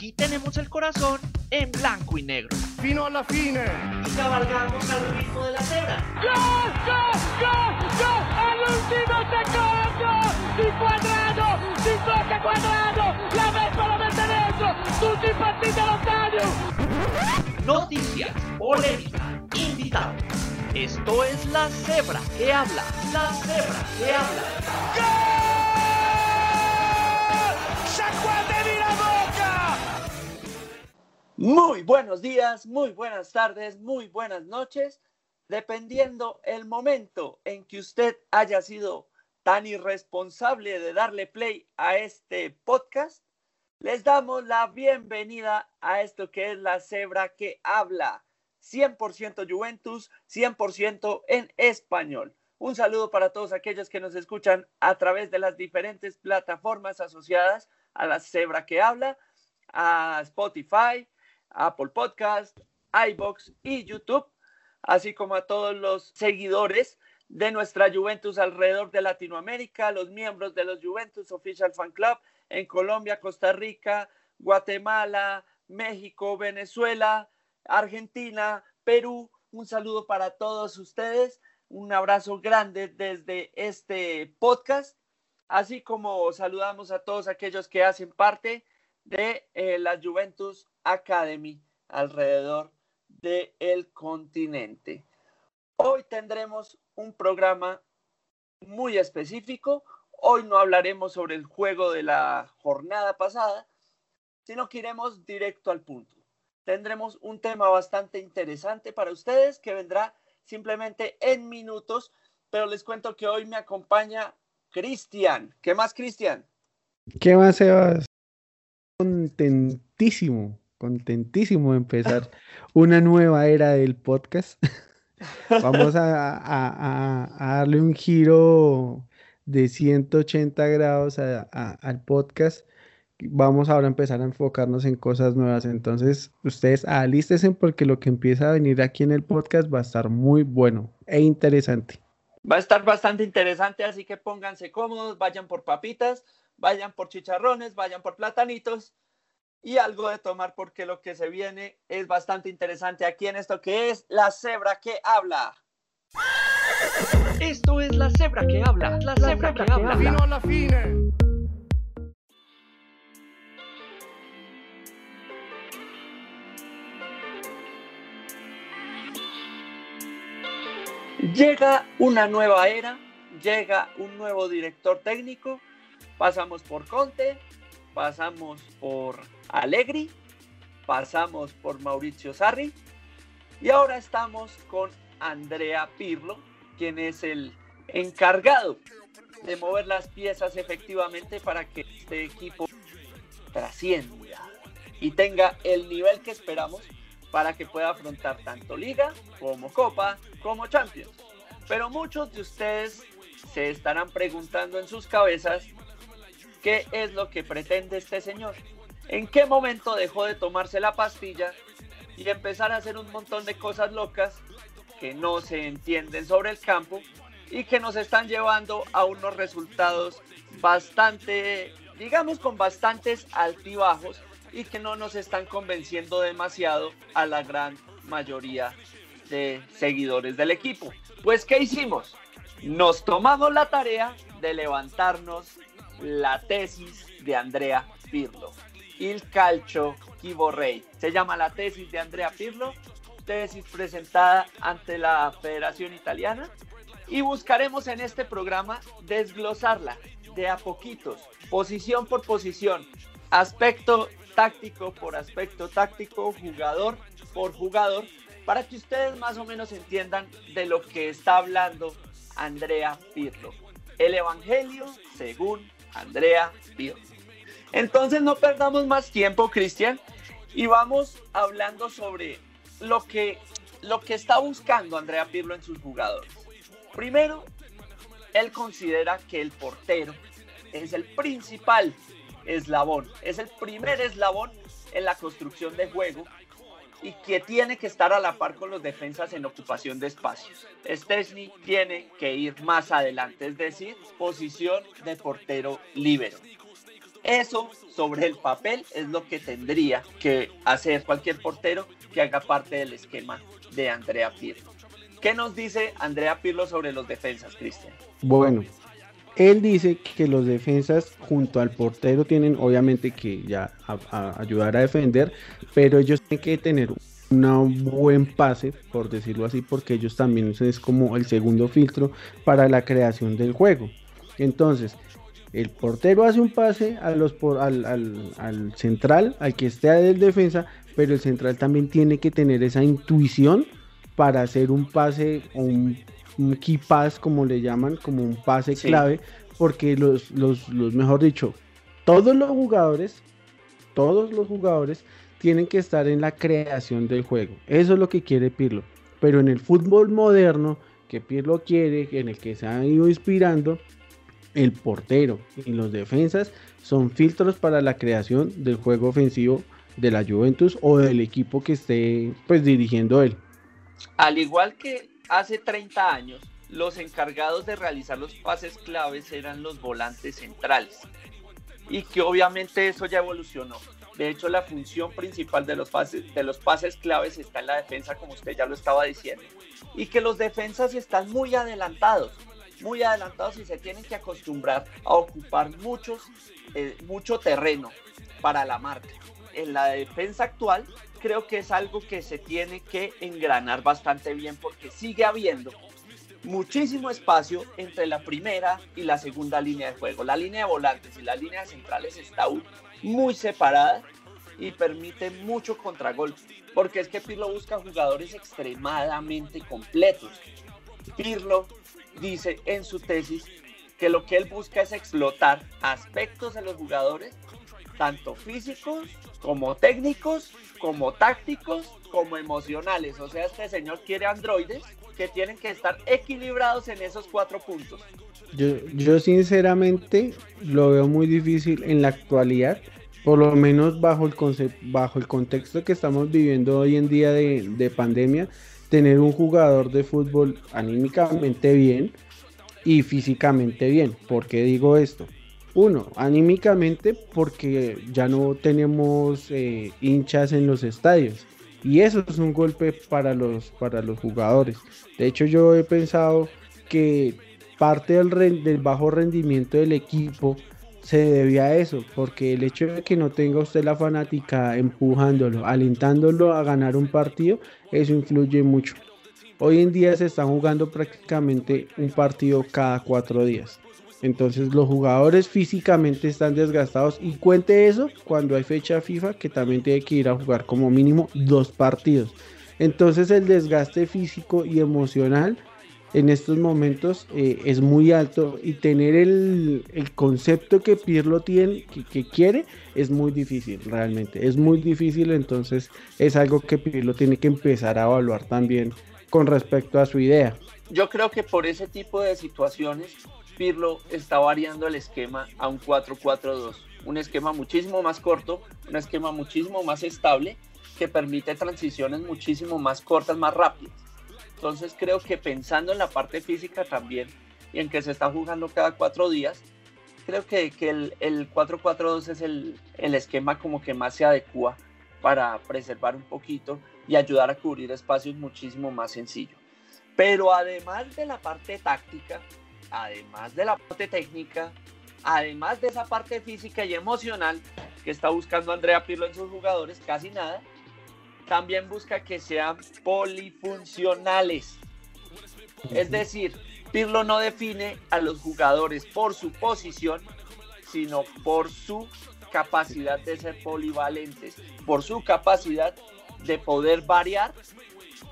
Aquí tenemos el corazón en blanco y negro. Fino a la fine. Y cabalgamos al ritmo de la cebra. ¡Gol, gol, gol, gol! ¡All'ultimo secondo! Di Quadrado! Di tocca Quadrado! La Vespa lo mette dentro! Tutti impazziti allo stadio! Noticias, polémica, invitados. Esto es La Cebra que habla. La Cebra que habla. ¡Sciacquatevi Muy buenos días, muy buenas tardes, muy buenas noches, dependiendo el momento en que usted haya sido tan irresponsable de darle play a este podcast, les damos la bienvenida a esto que es la cebra que habla 100% Juventus, 100% en español. Un saludo para todos aquellos que nos escuchan a través de las diferentes plataformas asociadas a la cebra que habla, a Spotify, Apple Podcast, iBox y YouTube, así como a todos los seguidores de nuestra Juventus alrededor de Latinoamérica, los miembros de los Juventus Official Fan Club en Colombia, Costa Rica, Guatemala, México, Venezuela, Argentina, Perú. Un saludo para todos ustedes, un abrazo grande desde este podcast, así como saludamos a todos aquellos que hacen parte de eh, la Juventus Academy alrededor del el continente. Hoy tendremos un programa muy específico. Hoy no hablaremos sobre el juego de la jornada pasada, sino que iremos directo al punto. Tendremos un tema bastante interesante para ustedes que vendrá simplemente en minutos, pero les cuento que hoy me acompaña Cristian. ¿Qué más, Cristian? ¿Qué más, Sebas? Contentísimo, contentísimo de empezar una nueva era del podcast. Vamos a, a- a- darle un giro de 180 grados a- al podcast. Vamos ahora a empezar a enfocarnos en cosas nuevas. Entonces, ustedes alístense porque lo que empieza a venir aquí en el podcast va a estar muy bueno e interesante. Va a estar bastante interesante, así que pónganse cómodos, vayan por papitas, vayan por chicharrones, vayan por platanitos y algo de tomar porque lo que se viene es bastante interesante aquí en esto que es la cebra que habla. Esto es La Cebra que habla. La Cebra que habla. Fino a la fine. Llega una nueva era, llega un nuevo director técnico, pasamos por Conte, pasamos por Allegri, pasamos por Mauricio Sarri y ahora estamos con Andrea Pirlo, quien es el encargado de mover las piezas efectivamente para que este equipo trascienda y tenga el nivel que esperamos para que pueda afrontar tanto liga como copa como champions. Pero muchos de ustedes se estarán preguntando en sus cabezas qué es lo que pretende este señor. ¿En qué momento dejó de tomarse la pastilla y empezar a hacer un montón de cosas locas que no se entienden sobre el campo y que nos están llevando a unos resultados bastante, digamos, con bastantes altibajos y que no nos están convenciendo demasiado a la gran mayoría de seguidores del equipo. Pues, ¿qué hicimos? Nos tomamos la tarea de levantarnos la tesis de Andrea Pirlo. Il calcio chi vorrei. Se llama la tesis de Andrea Pirlo, tesis presentada ante la Federación Italiana y buscaremos en este programa desglosarla de a poquitos, posición por posición, aspecto táctico por aspecto táctico, jugador por jugador, para que ustedes más o menos entiendan de lo que está hablando Andrea Pirlo. El Evangelio según Andrea Pirlo. Entonces no perdamos más tiempo, Cristian, y vamos hablando sobre lo que, lo que está buscando Andrea Pirlo en sus jugadores. Primero, él considera que el portero es el principal eslabón, es el primer eslabón en la construcción de juego y que tiene que estar a la par con los defensas en ocupación de espacios. Stesny tiene que ir más adelante, es decir, posición de portero líbero. Eso sobre el papel es lo que tendría que hacer cualquier portero que haga parte del esquema de Andrea Pirlo. ¿Qué nos dice Andrea Pirlo sobre los defensas, Cristian? Bueno, él dice que los defensas junto al portero tienen obviamente que ya ayudar a defender, pero ellos tienen que tener un buen pase, por decirlo así, porque ellos también es como el segundo filtro para la creación del juego. Entonces, el portero hace un pase al, al, central, al que esté del defensa, pero el central también tiene que tener esa intuición para hacer un pase o un, key pass, como le llaman, como un pase clave, porque los, los, los, mejor dicho, todos los jugadores, todos los jugadores tienen que estar en la creación del juego. Eso es lo que quiere Pirlo. Pero en el fútbol moderno que Pirlo quiere, en el que se han ido inspirando, el portero y los defensas son filtros para la creación del juego ofensivo de la Juventus o del equipo que esté pues dirigiendo él. Al igual que hace 30 años, los encargados de realizar los pases claves eran los volantes centrales y que obviamente eso ya evolucionó. De hecho, la función principal de los pases, de los pases claves está en la defensa, como usted ya lo estaba diciendo, y que los defensas están muy adelantados muy adelantados y se tienen que acostumbrar a ocupar muchos, eh, mucho terreno para la marca. En la defensa actual creo que es algo que se tiene que engranar bastante bien porque sigue habiendo muchísimo espacio entre la primera y la segunda línea de juego. La línea de volantes y la línea de centrales está muy separada y permite mucho contragolpe, porque es que Pirlo busca jugadores extremadamente completos. Pirlo dice en su tesis que lo que él busca es explotar aspectos de los jugadores, tanto físicos como técnicos, como tácticos, como emocionales. O sea, este señor quiere androides que tienen que estar equilibrados en esos cuatro puntos. Yo, yo sinceramente lo veo muy difícil en la actualidad, por lo menos bajo el, bajo el contexto que estamos viviendo hoy en día de, de pandemia, tener un jugador de fútbol anímicamente bien y físicamente bien. ¿Por qué digo esto? Uno, anímicamente porque ya no tenemos eh, hinchas en los estadios. Y eso es un golpe para los, para los jugadores. De hecho, yo he pensado que parte del, bajo rendimiento del equipo se debía a eso, porque el hecho de que no tenga usted la fanática empujándolo, alentándolo a ganar un partido, eso influye mucho. Hoy en día se están jugando prácticamente un partido cada cuatro días. Entonces los jugadores físicamente están desgastados y cuente eso cuando hay fecha FIFA que también tiene que ir a jugar como mínimo dos partidos. Entonces el desgaste físico y emocional en estos momentos eh, es muy alto y tener el, concepto que Pirlo tiene, que, quiere, es muy difícil realmente. Es muy difícil, entonces es algo que Pirlo tiene que empezar a evaluar también con respecto a su idea. Yo creo que por ese tipo de situaciones, Pirlo está variando el esquema a un 4-4-2. Un esquema muchísimo más corto, un esquema muchísimo más estable, que permite transiciones muchísimo más cortas, más rápidas entonces creo que pensando en la parte física también y en que se está jugando cada cuatro días, creo que, que el, el 4-4-2 es el, el, esquema como que más se adecua para preservar un poquito y ayudar a cubrir espacios muchísimo más sencillo. Pero además de la parte táctica, además de la parte técnica, además de esa parte física y emocional que está buscando Andrea Pirlo en sus jugadores, casi nada, también busca que sean polifuncionales. Es decir, Pirlo no define a los jugadores por su posición, sino por su capacidad de ser polivalentes, por su capacidad de poder variar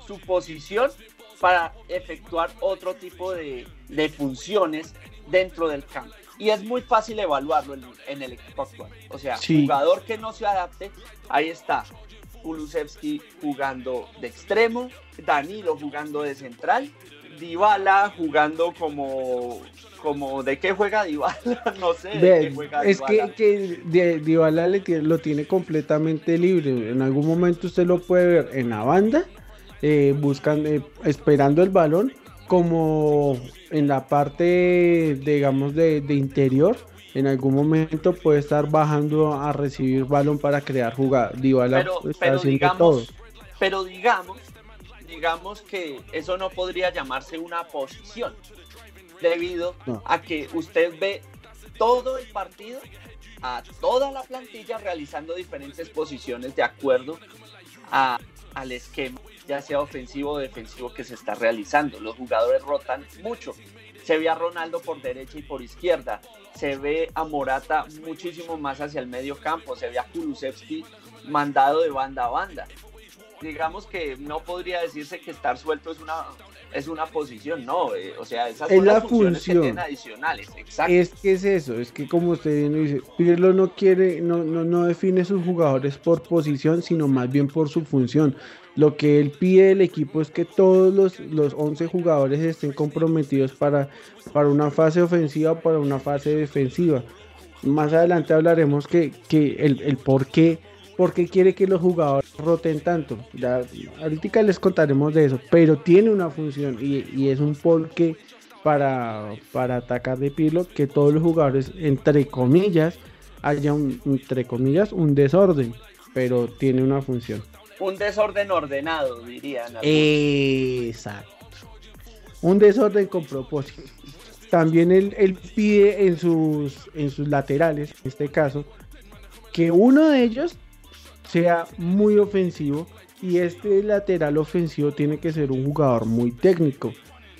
su posición para efectuar otro tipo de, funciones dentro del campo. Y es muy fácil evaluarlo en, el equipo actual. O sea, jugador que no se adapte, ahí está. Kulusevski jugando de extremo, Danilo jugando de central, Dybala jugando como como de qué juega Dybala, no sé. De, es que, que Dybala lo tiene completamente libre. En algún momento usted lo puede ver en la banda, eh, buscando, eh, esperando el balón, como en la parte, digamos, de, de interior, en algún momento puede estar bajando a recibir balón para crear jugada. Dybala Pero, está pero haciendo todo. digamos, pero digamos, digamos que eso no podría llamarse una posición, debido No. a que usted ve todo el partido a toda la plantilla realizando diferentes posiciones de acuerdo a- al esquema, ya sea ofensivo o defensivo que se está realizando. Los jugadores rotan mucho. Se ve a Ronaldo por derecha y por izquierda. Se ve a Morata muchísimo más hacia el medio campo. Se ve a Kulusevski mandado de banda a banda. Digamos que no podría decirse que estar suelto es una, es una posición, no. eh, o sea, esas Es son la las funciones que función. tienen adicionales. Exacto. Es que es eso, es que como usted bien lo dice, Pirlo no quiere, no, no, no define sus jugadores por posición, sino más bien por su función. Lo que él pide del equipo es que todos los, los 11 jugadores estén comprometidos para, para una fase ofensiva o para una fase defensiva. Más adelante hablaremos que, que el, el por qué, por qué quiere que los jugadores roten tanto. Ya, ahorita les contaremos de eso, pero tiene una función y, y es un porqué para, para atacar de Pirlo que todos los jugadores, entre comillas, haya entre comillas, un desorden, pero tiene una función. Un desorden ordenado, dirían. Exacto. Un desorden con propósito. También él, él pide en sus, en sus laterales, en este caso, que uno de ellos sea muy ofensivo y este lateral ofensivo tiene que ser un jugador muy técnico.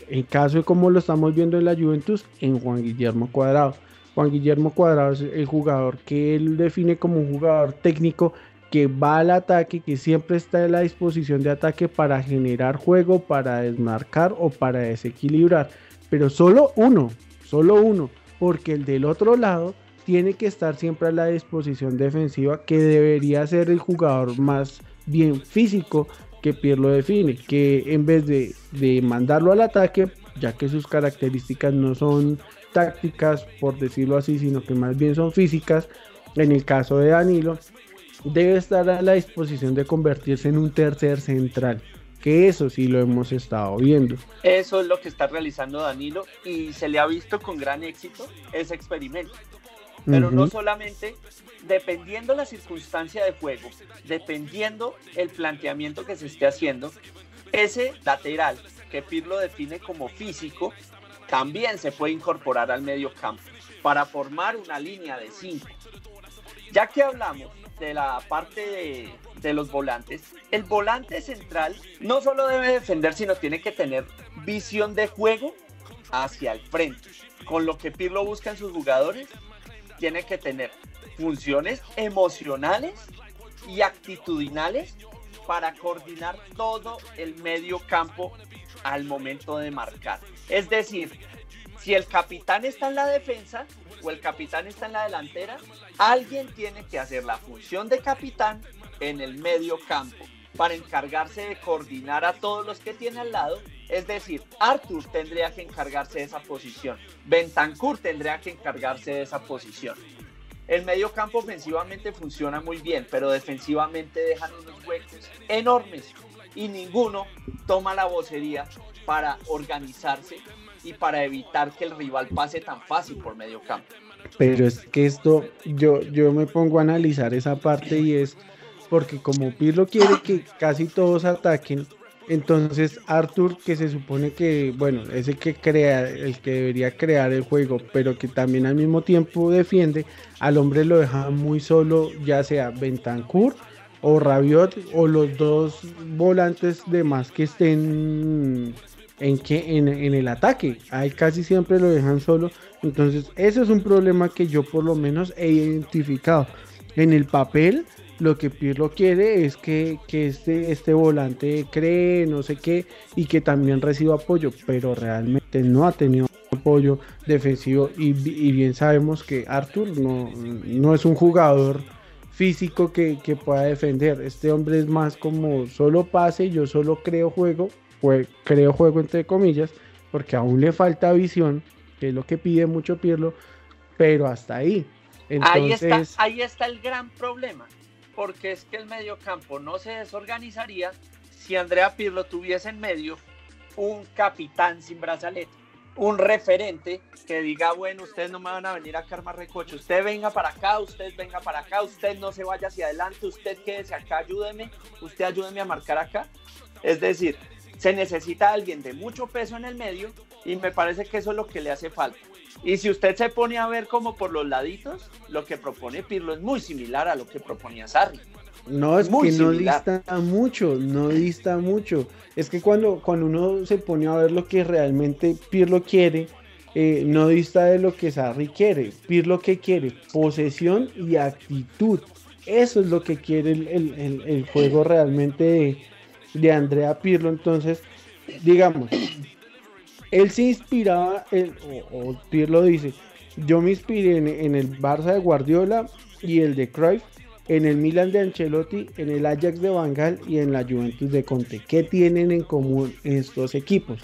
En caso de como lo estamos viendo en la Juventus, en Juan Guillermo Cuadrado. Juan Guillermo Cuadrado es el jugador que él define como un jugador técnico que va al ataque, que siempre está en la disposición de ataque para generar juego, para desmarcar o para desequilibrar. Pero solo uno, solo uno, porque el del otro lado tiene que estar siempre a la disposición defensiva, que debería ser el jugador más bien físico que Pierre lo define, que en vez de, de mandarlo al ataque, ya que sus características no son tácticas, por decirlo así, sino que más bien son físicas, en el caso de Danilo, debe estar a la disposición de convertirse en un tercer central, que eso sí lo hemos estado viendo. Eso es lo que está realizando Danilo y se le ha visto con gran éxito ese experimento. Pero no solamente, dependiendo la circunstancia de juego, dependiendo el planteamiento que se esté haciendo, ese lateral que Pirlo define como físico, también se puede incorporar al medio campo para formar una línea de cinco. Ya que hablamos de la parte de, de los volantes, el volante central no solo debe defender, sino tiene que tener visión de juego hacia el frente. Con lo que Pirlo busca en sus jugadores, tiene que tener funciones emocionales y actitudinales para coordinar todo el medio campo al momento de marcar. Es decir, si el capitán está en la defensa o el capitán está en la delantera, alguien tiene que hacer la función de capitán en el medio campo para encargarse de coordinar a todos los que tiene al lado. Es decir, Arthur tendría que encargarse de esa posición, Bentancur tendría que encargarse de esa posición. El medio campo ofensivamente funciona muy bien, pero defensivamente dejan unos huecos enormes y ninguno toma la vocería para organizarse y para evitar que el rival pase tan fácil por medio campo. Pero es que esto, yo, yo me pongo a analizar esa parte y es porque como Pirlo quiere que casi todos ataquen, entonces Arthur, que se supone que, bueno, es el que crea, el que debería crear el juego, pero que también al mismo tiempo defiende, al hombre lo deja muy solo, ya sea Bentancur o Rabiot o los dos volantes de más que estén en, que, en, en el ataque. Ahí casi siempre lo dejan solo. Entonces, ese es un problema que yo por lo menos he identificado. En el papel, lo que Pirlo quiere es que, que este, este volante cree, no sé qué, y que también reciba apoyo, pero realmente no ha tenido apoyo defensivo. Y, y bien sabemos que Arthur no, no es un jugador físico que, que, pueda defender. Este hombre es más como solo pase, yo solo creo juego, pues, creo juego entre comillas, porque aún le falta visión, que es lo que pide mucho Pirlo, pero hasta ahí. Entonces... Ahí, está, ahí está el gran problema, porque es que el mediocampo no se desorganizaría si Andrea Pirlo tuviese en medio un capitán sin brazalete, un referente que diga, bueno, ustedes no me van a venir a armar recocho, usted venga para acá, usted venga para acá, usted no se vaya hacia adelante, usted quédese acá, ayúdeme, usted ayúdeme a marcar acá. Es decir, se necesita alguien de mucho peso en el medio y me parece que eso es lo que le hace falta. Y si usted se pone a ver como por los laditos, lo que propone Pirlo es muy similar a lo que proponía Sarri. No, es que no dista mucho, no dista mucho. Es que cuando, cuando uno se pone a ver lo que realmente Pirlo quiere, eh, no dista de lo que Sarri quiere. Pirlo que quiere, posesión y actitud. Eso es lo que quiere el, juego realmente de, Andrea Pirlo. Entonces, digamos, él se inspiraba, o, Pirlo dice, yo me inspiré en, en el Barça de Guardiola y el de Cruyff en el Milan de Ancelotti, en el Ajax de Bangal y en la Juventus de Conte. ¿Qué tienen en común estos equipos?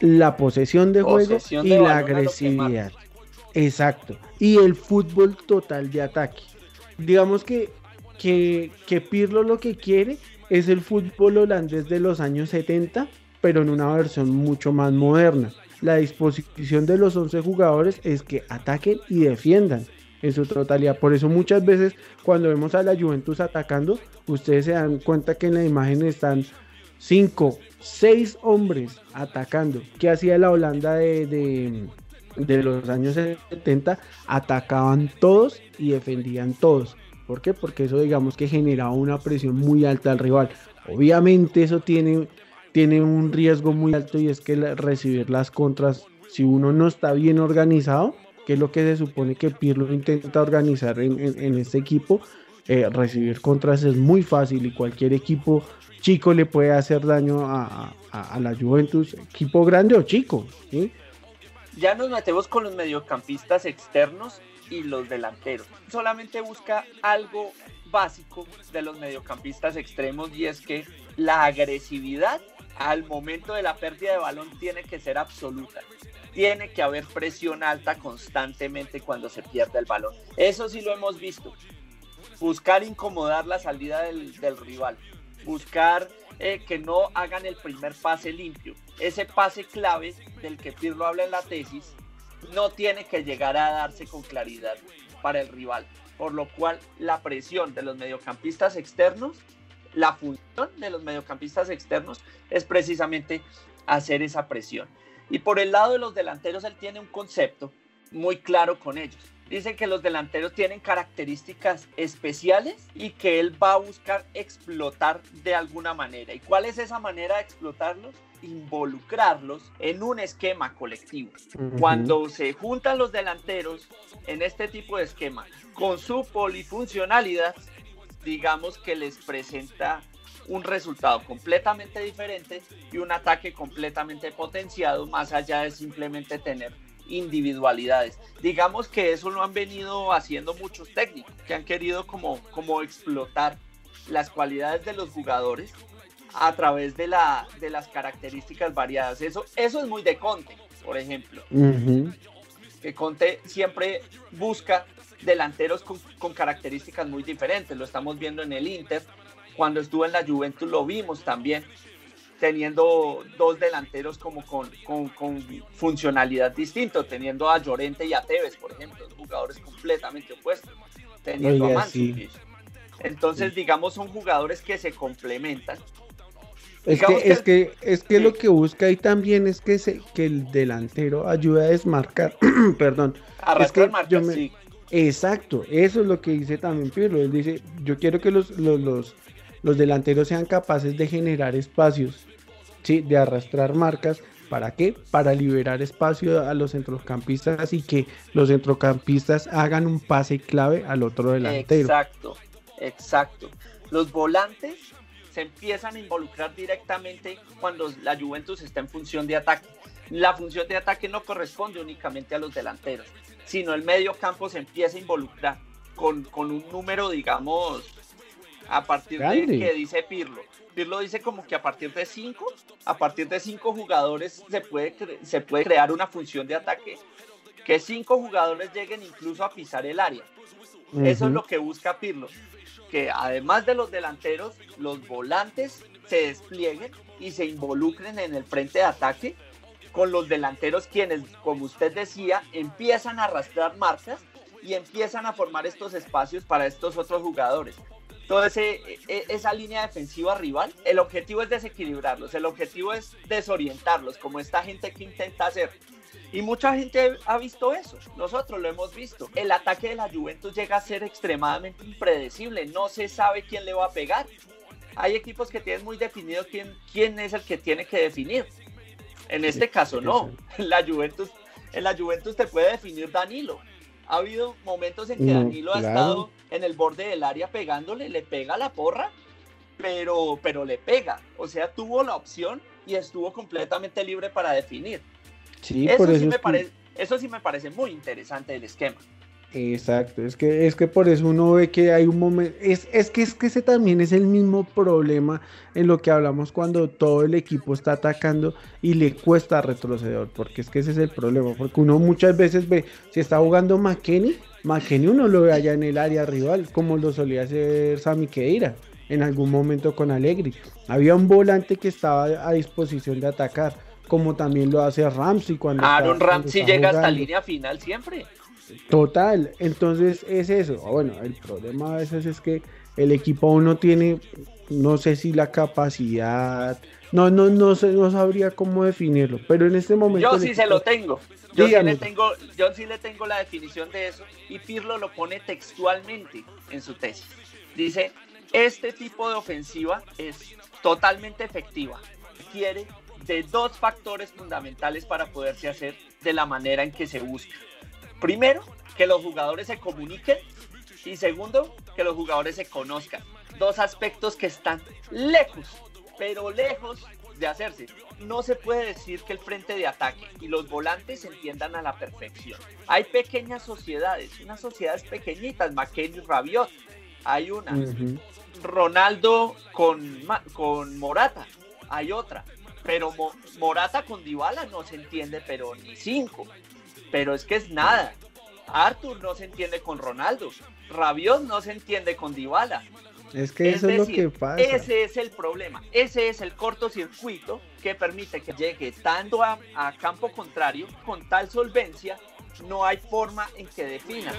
La posesión de juego y la agresividad. Exacto. Y el fútbol total de ataque. Digamos que, que, que Pirlo lo que quiere es el fútbol holandés de los años 70, pero en una versión mucho más moderna. La disposición de los 11 jugadores es que ataquen y defiendan en su totalidad. Por eso muchas veces cuando vemos a la Juventus atacando, ustedes se dan cuenta que en la imagen están cinco, seis hombres atacando. ¿Qué hacía la Holanda de, de, los años 70? Atacaban todos y defendían todos. ¿Por qué? Porque eso digamos que generaba una presión muy alta al rival. Obviamente eso tiene, tiene un riesgo muy alto y es que recibir las contras, si uno no está bien organizado, que es lo que se supone que Pirlo intenta organizar en, este equipo. Eh, recibir contras es muy fácil y cualquier equipo chico le puede hacer daño a, la Juventus, equipo grande o chico. Ya nos metemos con los mediocampistas externos y los delanteros. Solamente busca algo básico de los mediocampistas extremos y es que la agresividad al momento de la pérdida de balón tiene que ser absoluta tiene que haber presión alta constantemente cuando se pierde el balón. Eso sí lo hemos visto. Buscar incomodar la salida del, rival. Buscar eh, que no hagan el primer pase limpio. Ese pase clave del que Pirlo habla en la tesis no tiene que llegar a darse con claridad para el rival. Por lo cual la presión de los mediocampistas externos, la función de los mediocampistas externos es precisamente hacer esa presión. Y por el lado de los delanteros, él tiene un concepto muy claro con ellos. Dice que los delanteros tienen características especiales y que él va a buscar explotar de alguna manera. ¿Y cuál es esa manera de explotarlos? Involucrarlos en un esquema colectivo. Cuando se juntan los delanteros en este tipo de esquema con su polifuncionalidad, digamos que les presenta un resultado completamente diferente y un ataque completamente potenciado, más allá de simplemente tener individualidades. Digamos que eso lo han venido haciendo muchos técnicos, que han querido como, como explotar las cualidades de los jugadores a través de, la, de las características variadas. Eso, eso es muy de Conte, por ejemplo. Que Conte siempre busca delanteros con, con, características muy diferentes. Lo estamos viendo en el Inter, cuando estuvo en la Juventus lo vimos también, teniendo dos delanteros como con, con, funcionalidad distinta, teniendo a Llorente y a Tevez, por ejemplo, jugadores completamente opuestos, teniendo a. Entonces, digamos, son jugadores que se complementan. Es que, es que, es que lo que busca ahí también es que, se, que el delantero ayude a desmarcar, perdón. es que yo Exacto, eso es lo que dice también Pirlo. Él dice, yo quiero que los, los los delanteros sean capaces de generar espacios, ¿sí? de arrastrar marcas. ¿Para qué? Para liberar espacio a los centrocampistas y que los centrocampistas hagan un pase clave al otro delantero. Exacto, exacto. Los volantes se empiezan a involucrar directamente cuando la Juventus está en función de ataque. La función de ataque no corresponde únicamente a los delanteros, sino el medio campo se empieza a involucrar con, con un número, digamos, a partir de que dice Pirlo. Pirlo dice como que a partir de cinco, a partir de cinco jugadores se puede, se puede crear una función de ataque. Que cinco jugadores lleguen incluso a pisar el área. Eso es lo que busca Pirlo. Que además de los delanteros, los volantes se desplieguen y se involucren en el frente de ataque con los delanteros quienes, como usted decía, empiezan a arrastrar marcas y empiezan a formar estos espacios para estos otros jugadores. Toda e, esa línea defensiva rival, el objetivo es desequilibrarlos, el objetivo es desorientarlos, como esta gente que intenta hacer. Y mucha gente ha visto eso, nosotros lo hemos visto. El ataque de la Juventus llega a ser extremadamente impredecible, no se sabe quién le va a pegar. Hay equipos que tienen muy definido quién, quién es el que tiene que definir. En este caso no, la Juventus, en la Juventus te puede definir Danilo, ha habido momentos en que Danilo ha estado en el borde del área pegándole, le pega la porra, pero, pero le pega. O sea, tuvo la opción y estuvo completamente libre para definir. Sí, eso, sí me parece, eso sí me parece muy interesante el esquema. Exacto, es que, es que por eso uno ve que hay un momento, es, es, que, es que ese también es el mismo problema en lo que hablamos cuando todo el equipo está atacando y le cuesta retroceder, porque es que ese es el problema, porque uno muchas veces ve, si está jugando McKenny, McKenny uno lo ve allá en el área rival, como lo solía hacer Sami Keira en algún momento con Allegri. Había un volante que estaba a disposición de atacar, como también lo hace Ramsey cuando... Aaron Ramsey llega hasta línea final siempre. Total, entonces es eso. Bueno, el problema a veces es que el equipo aún no tiene, no sé si la capacidad, no, no, no sé, no sabría cómo definirlo, pero en este momento. Yo sí se lo tengo. Yo sí, le tengo, yo sí le tengo la definición de eso y Pirlo lo pone textualmente en su tesis. Dice, este tipo de ofensiva es totalmente efectiva. Quiere de dos factores fundamentales para poderse hacer de la manera en que se busca. Primero, que los jugadores se comuniquen y segundo, que los jugadores se conozcan. Dos aspectos que están lejos, pero lejos de hacerse. No se puede decir que el frente de ataque y los volantes se entiendan a la perfección. Hay pequeñas sociedades, unas sociedades pequeñitas, McKenny Rabiot, hay una. Ronaldo con, con Morata, hay otra. Pero Morata con Dybala no se entiende, pero ni cinco pero es que es nada. Arthur no se entiende con Ronaldo, Rabiot no se entiende con Dybala. Es que eso es lo que pasa. Ese es el problema, ese es el cortocircuito que permite que llegue tanto a campo contrario con tal solvencia no hay forma en que defina.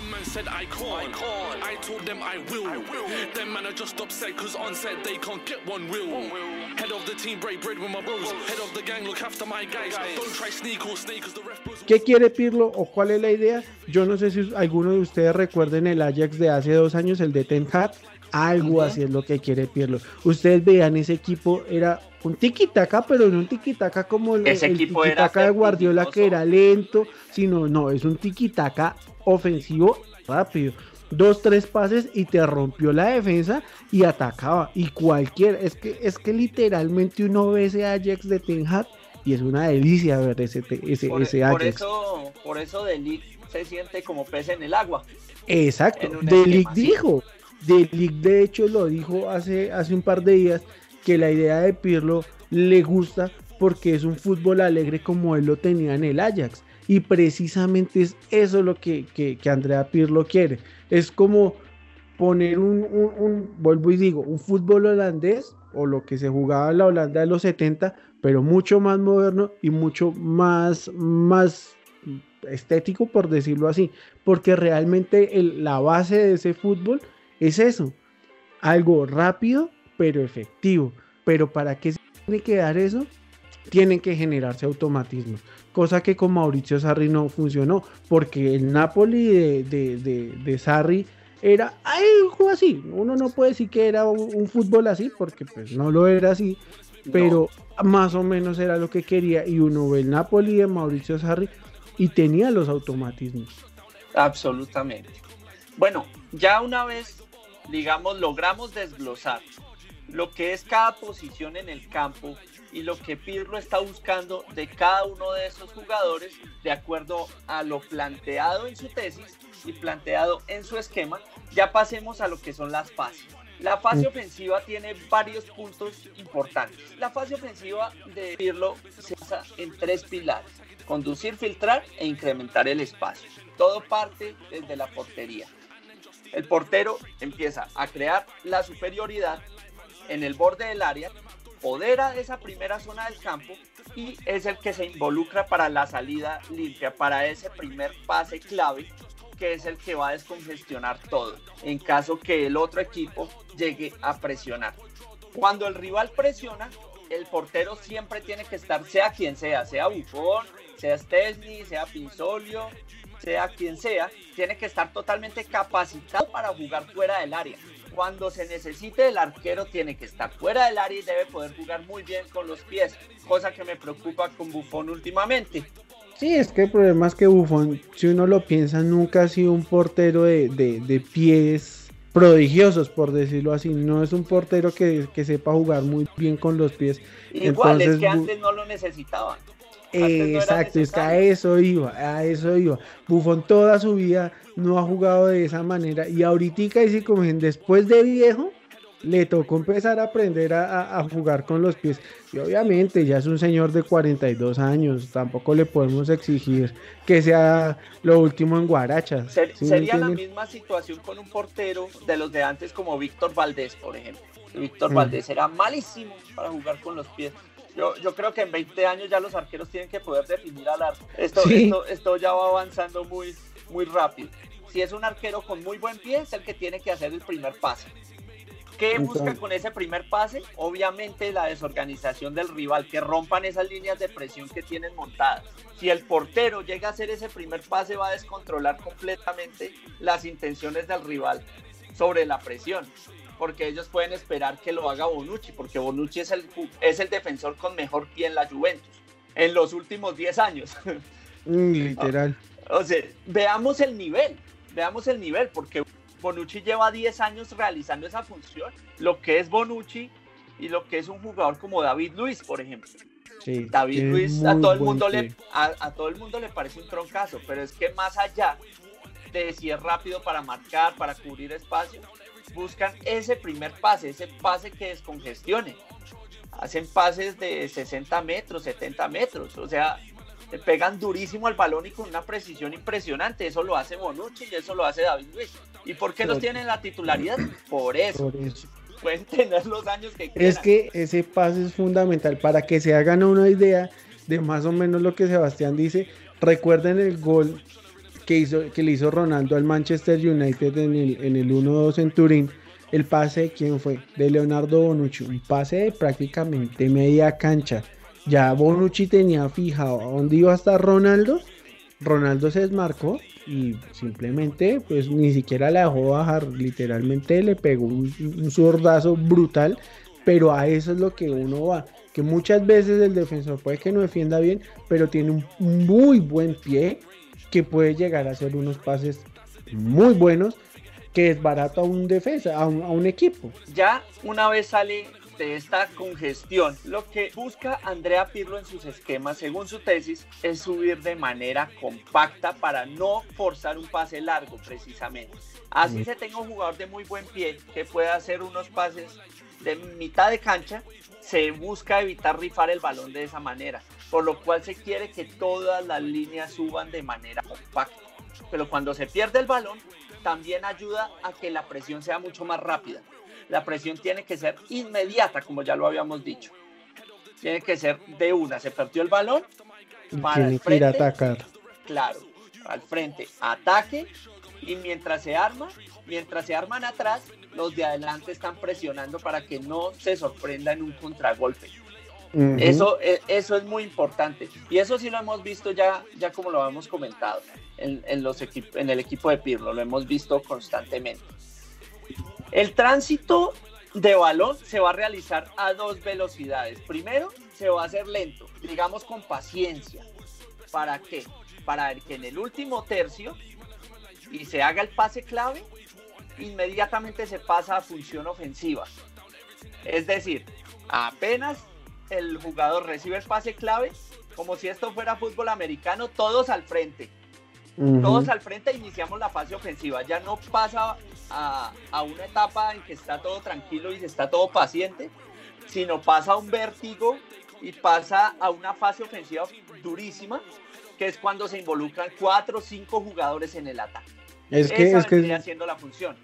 ¿Qué quiere Pirlo o cuál es la idea? Yo no sé si alguno de ustedes recuerden el Ajax de hace dos años, el de Ten Hag. Algo así es lo que quiere Pirlo. Ustedes vean, ese equipo era un tiki-taka, pero no un tiki-taka como el, el tiki-taka de Guardiola que era lento, sino no, es un tiki-taka ofensivo rápido. Dos, tres pases y te rompió la defensa y atacaba. Y cualquier, es que, es que literalmente uno ve ese Ajax de Ten Hag y es una delicia ver ese, ese, por, ese Ajax. Por eso, por eso se siente como pez en el agua. Exacto, De dijo, Delic de hecho lo dijo hace, hace un par de días que la idea de Pirlo le gusta porque es un fútbol alegre como él lo tenía en el Ajax. Y precisamente es eso lo que, que, Andrea Pirlo quiere. Es como poner un, un, vuelvo y digo, un fútbol holandés o lo que se jugaba en la Holanda de los 70, pero mucho más moderno y mucho más, más estético, por decirlo así. Porque realmente la base de ese fútbol es eso, algo rápido pero efectivo. Pero para qué se tiene que dar eso, tienen que generarse automatismos, cosa que con Mauricio Sarri no funcionó, porque el Napoli de, de, Sarri era algo así. Uno no puede decir que era un, fútbol así, porque pues no lo era así, pero más o menos era lo que quería. Y uno ve el Napoli de Mauricio Sarri y tenía los automatismos. Absolutamente. Bueno, ya una vez digamos, logramos desglosar lo que es cada posición en el campo y lo que Pirlo está buscando de cada uno de esos jugadores de acuerdo a lo planteado en su tesis y planteado en su esquema, ya pasemos a lo que son las fases. La fase ofensiva tiene varios puntos importantes. La fase ofensiva de Pirlo se basa en tres pilares. Conducir, filtrar e incrementar el espacio. Todo parte desde la portería el portero empieza a crear la superioridad en el borde del área, podera esa primera zona del campo y es el que se involucra para la salida limpia, para ese primer pase clave que es el que va a descongestionar todo en caso que el otro equipo llegue a presionar. Cuando el rival presiona, el portero siempre tiene que estar, sea quien sea, sea Buffon, sea Stesny, sea Pinzolio, sea quien sea, tiene que estar totalmente capacitado para jugar fuera del área. Cuando se necesite, el arquero tiene que estar fuera del área y debe poder jugar muy bien con los pies, cosa que me preocupa con Buffon últimamente. Sí, es que el problema es que Buffon, si uno lo piensa, nunca ha sido un portero de, pies prodigiosos, por decirlo así. No es un portero que, sepa jugar muy bien con los pies. Igual, es que antes no lo necesitaban. Exacto, es que a eso iba, a eso iba. Buffon toda su vida no ha jugado de esa manera y ahorita y si como después de viejo le tocó empezar a aprender a, jugar con los pies y obviamente ya es un señor de 42 años, tampoco le podemos exigir que sea lo último en guarachas. sería la misma situación con un portero de los de antes como Víctor Valdés, por ejemplo. Víctor mm. Valdés era malísimo para jugar con los pies. Yo, yo, creo que en 20 años ya los arqueros tienen que poder definir al arco. Esto, esto, esto ya va avanzando muy, muy rápido. Si es un arquero con muy buen pie, es el que tiene que hacer el primer pase. ¿Qué busca con ese primer pase? Obviamente la desorganización del rival, que rompan esas líneas de presión que tienen montadas. Si el portero llega a hacer ese primer pase, va a descontrolar completamente las intenciones del rival sobre la presión, porque ellos pueden esperar que lo haga Bonucci, porque Bonucci es el, es el defensor con mejor pie en la Juventus en los últimos 10 años. Mm, literal. O sea, veamos el nivel, veamos el nivel, porque Bonucci lleva 10 años realizando esa función, lo que es Bonucci y lo que es un jugador como David Luis, por ejemplo. David Luis a todo el mundo le a, todo el mundo le parece un troncazo, pero es que más allá de si es rápido para marcar, para cubrir espacio, buscan ese primer pase, ese pase que descongestione. Hacen pases de 60 metros, 70 metros, o sea, le pegan durísimo al balón y con una precisión impresionante. Eso lo hace Bonucci y eso lo hace David Luis. ¿Y por qué los tienen la titularidad? Por eso. Pueden tener los años que quieran. Es que ese pase es fundamental para que se hagan una idea de más o menos lo que Sebastián dice. Recuerden el gol que, hizo, que le hizo Ronaldo al Manchester United en el, en el 1-2 en Turín. El pase, ¿quién fue? De Leonardo Bonucci. Un pase de prácticamente media cancha. Ya Bonucci tenía fijado a dónde iba a estar Ronaldo. Ronaldo se desmarcó y simplemente pues ni siquiera la dejó bajar, literalmente le pegó un, un brutal, pero a eso es lo que uno va, que muchas veces el defensor puede que no defienda bien, pero tiene un muy buen pie que puede llegar a hacer unos pases muy buenos que es barato a un defensa, a un, a un equipo. Ya una vez sale de esta congestión, lo que busca Andrea Pirlo en sus esquemas, según su tesis, es subir de manera compacta para no forzar un pase largo precisamente. Así se tenga un jugador de muy buen pie que pueda hacer unos pases de mitad de cancha, se busca evitar rifar el balón de esa manera, por lo cual se quiere que todas las líneas suban de manera compacta. Pero cuando se pierde el balón, también ayuda a que la presión sea mucho más rápida la presión tiene que ser inmediata, como ya lo habíamos dicho. Tiene que ser de una. Se perdió el balón. Para tiene que ir a atacar. Claro, al frente, ataque. Y mientras se arma, mientras se arman atrás, los de adelante están presionando para que no se sorprenda en un contragolpe. eso, e, eso es muy importante. Y eso sí lo hemos visto ya, ya como lo hemos comentado en, los en el equipo de Pirlo, lo hemos visto constantemente. El tránsito de balón se va a realizar a dos velocidades. Primero, se va a hacer lento, digamos con paciencia. ¿Para qué? Para que en el último tercio y se haga el pase clave, inmediatamente se pasa a función ofensiva. Es decir, apenas el jugador recibe el pase clave, como si esto fuera fútbol americano, todos al frente. Todos al frente iniciamos la fase ofensiva. Ya no pasa a, una etapa en que está todo tranquilo y se está todo paciente, sino pasa a un vértigo y pasa a una fase ofensiva durísima, que es cuando se involucran cuatro o cinco jugadores en el ataque. Es que, es que haciendo la función.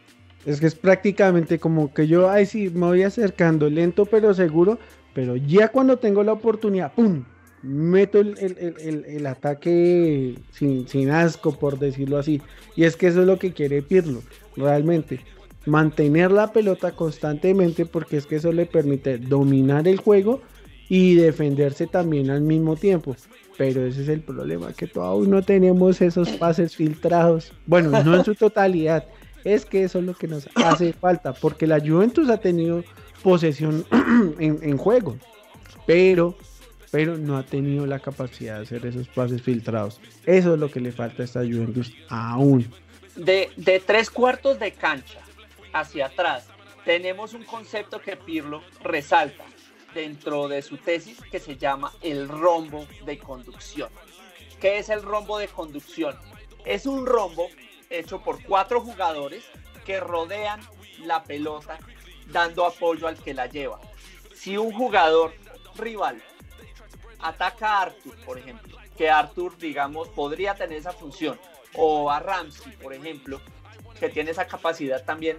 Es que es prácticamente como que yo, ay sí, me voy acercando lento pero seguro, pero ya cuando tengo la oportunidad, ¡pum! meto el, el- el- ataque sin, sin asco, por decirlo así. Y es que eso es lo que quiere Pirlo, realmente. Mantener la pelota constantemente porque es que eso le permite dominar el juego y defenderse también al mismo tiempo. Pero ese es el problema, que todavía no tenemos esos pases filtrados. Bueno, no en su totalidad. Es que eso es lo que nos hace falta, porque la Juventus ha tenido posesión en, juego, pero, pero no ha tenido la capacidad de hacer esos pases filtrados. Eso es lo que le falta a esta Juventus aún. De, de tres cuartos de cancha hacia atrás, tenemos un concepto que Pirlo resalta dentro de su tesis que se llama el rombo de conducción. ¿Qué es el rombo de conducción? Es un rombo hecho por cuatro jugadores que rodean la pelota dando apoyo al que la lleva. Si un jugador rival ataca a Arthur, por ejemplo, que Arthur, digamos, podría tener esa función, o a Ramsey, por ejemplo, que tiene esa capacidad también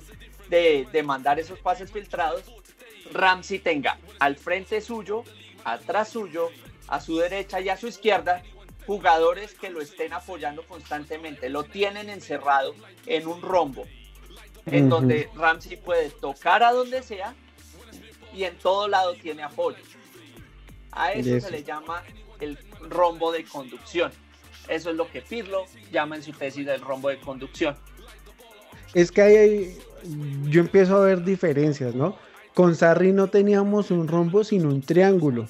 de, de mandar esos pases filtrados, Ramsey tenga al frente suyo, atrás suyo, a su derecha y a su izquierda, jugadores que lo estén apoyando constantemente, lo tienen encerrado en un rombo, en donde Ramsey puede tocar a donde sea y en todo lado tiene apoyo. A eso Eso. se le llama el rombo de conducción. Eso es lo que Pirlo llama en su tesis del rombo de conducción. Es que hay, yo empiezo a ver diferencias, ¿no? Con Sarri no teníamos un rombo, sino un triángulo.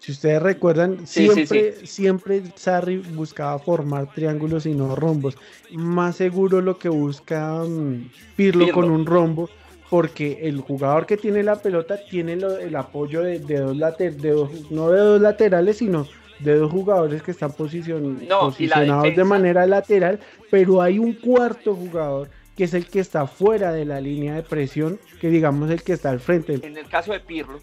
Si ustedes recuerdan, Sí, sí, siempre, siempre Sarri buscaba formar triángulos y no rombos. Más seguro lo que busca mm, Pirlo, Pirlo. con un rombo, porque el jugador que tiene la pelota tiene lo- el apoyo de, de dos late- de dos- no de dos laterales, sino de dos jugadores que están posicion- No, posicionados de manera lateral, pero hay un cuarto jugador que es el que está fuera de la línea de presión, que digamos el que está al frente. En el caso de Pirlo,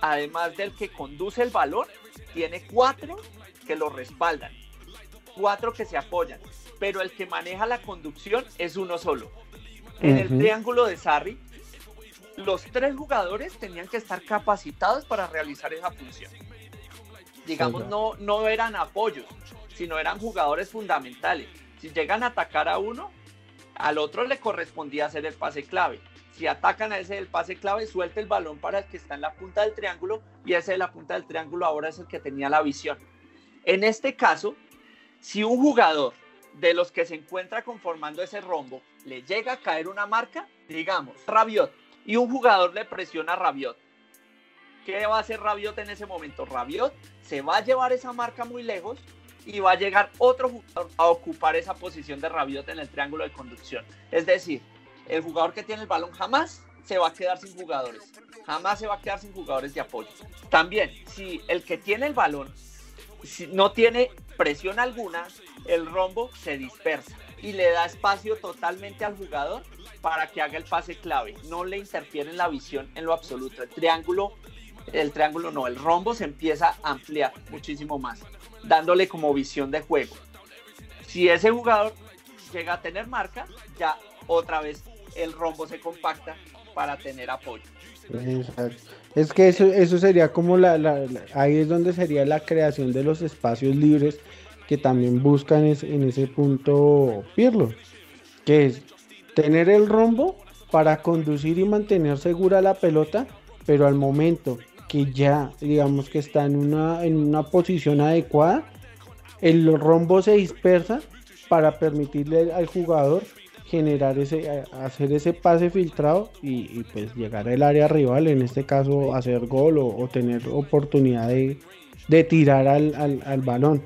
además del que conduce el balón, tiene cuatro que lo respaldan, cuatro que se apoyan, pero el que maneja la conducción es uno solo. En el triángulo de Sarri, los tres jugadores tenían que estar capacitados para realizar esa función. Digamos, no, no eran apoyos, sino eran jugadores fundamentales. Si llegan a atacar a uno, al otro le correspondía hacer el pase clave. Si atacan a ese del pase clave, suelta el balón para el que está en la punta del triángulo y ese de la punta del triángulo ahora es el que tenía la visión. En este caso, si un jugador de los que se encuentra conformando ese rombo le llega a caer una marca, digamos, Rabiot, y un jugador le presiona a Rabiot, ¿qué va a hacer Rabiot en ese momento? Rabiot se va a llevar esa marca muy lejos y va a llegar otro jugador a ocupar esa posición de Rabiot en el triángulo de conducción. Es decir, el jugador que tiene el balón jamás se va a quedar sin jugadores, jamás se va a quedar sin jugadores de apoyo. También, si el que tiene el balón no tiene presión alguna, el rombo se dispersa y le da espacio totalmente al jugador para que haga el pase clave. No le interfiere en la visión en lo absoluto. El triángulo, el triángulo no, el rombo se empieza a ampliar muchísimo más, dándole como visión de juego. Si ese jugador llega a tener marca, ya otra vez el rombo se compacta para tener apoyo. Exacto. Es que eso, eso sería como la, la- ahí es donde sería la creación de los espacios libres que también buscan es- en ese punto Pirlo, que es tener el rombo para conducir y mantener segura la pelota, pero al momento que ya digamos que está en una, en una posición adecuada, el rombo se dispersa para permitirle al jugador generar ese, hacer ese pase filtrado y, pues llegar al área rival, en este caso hacer gol o, tener oportunidad de, de tirar al, al balón.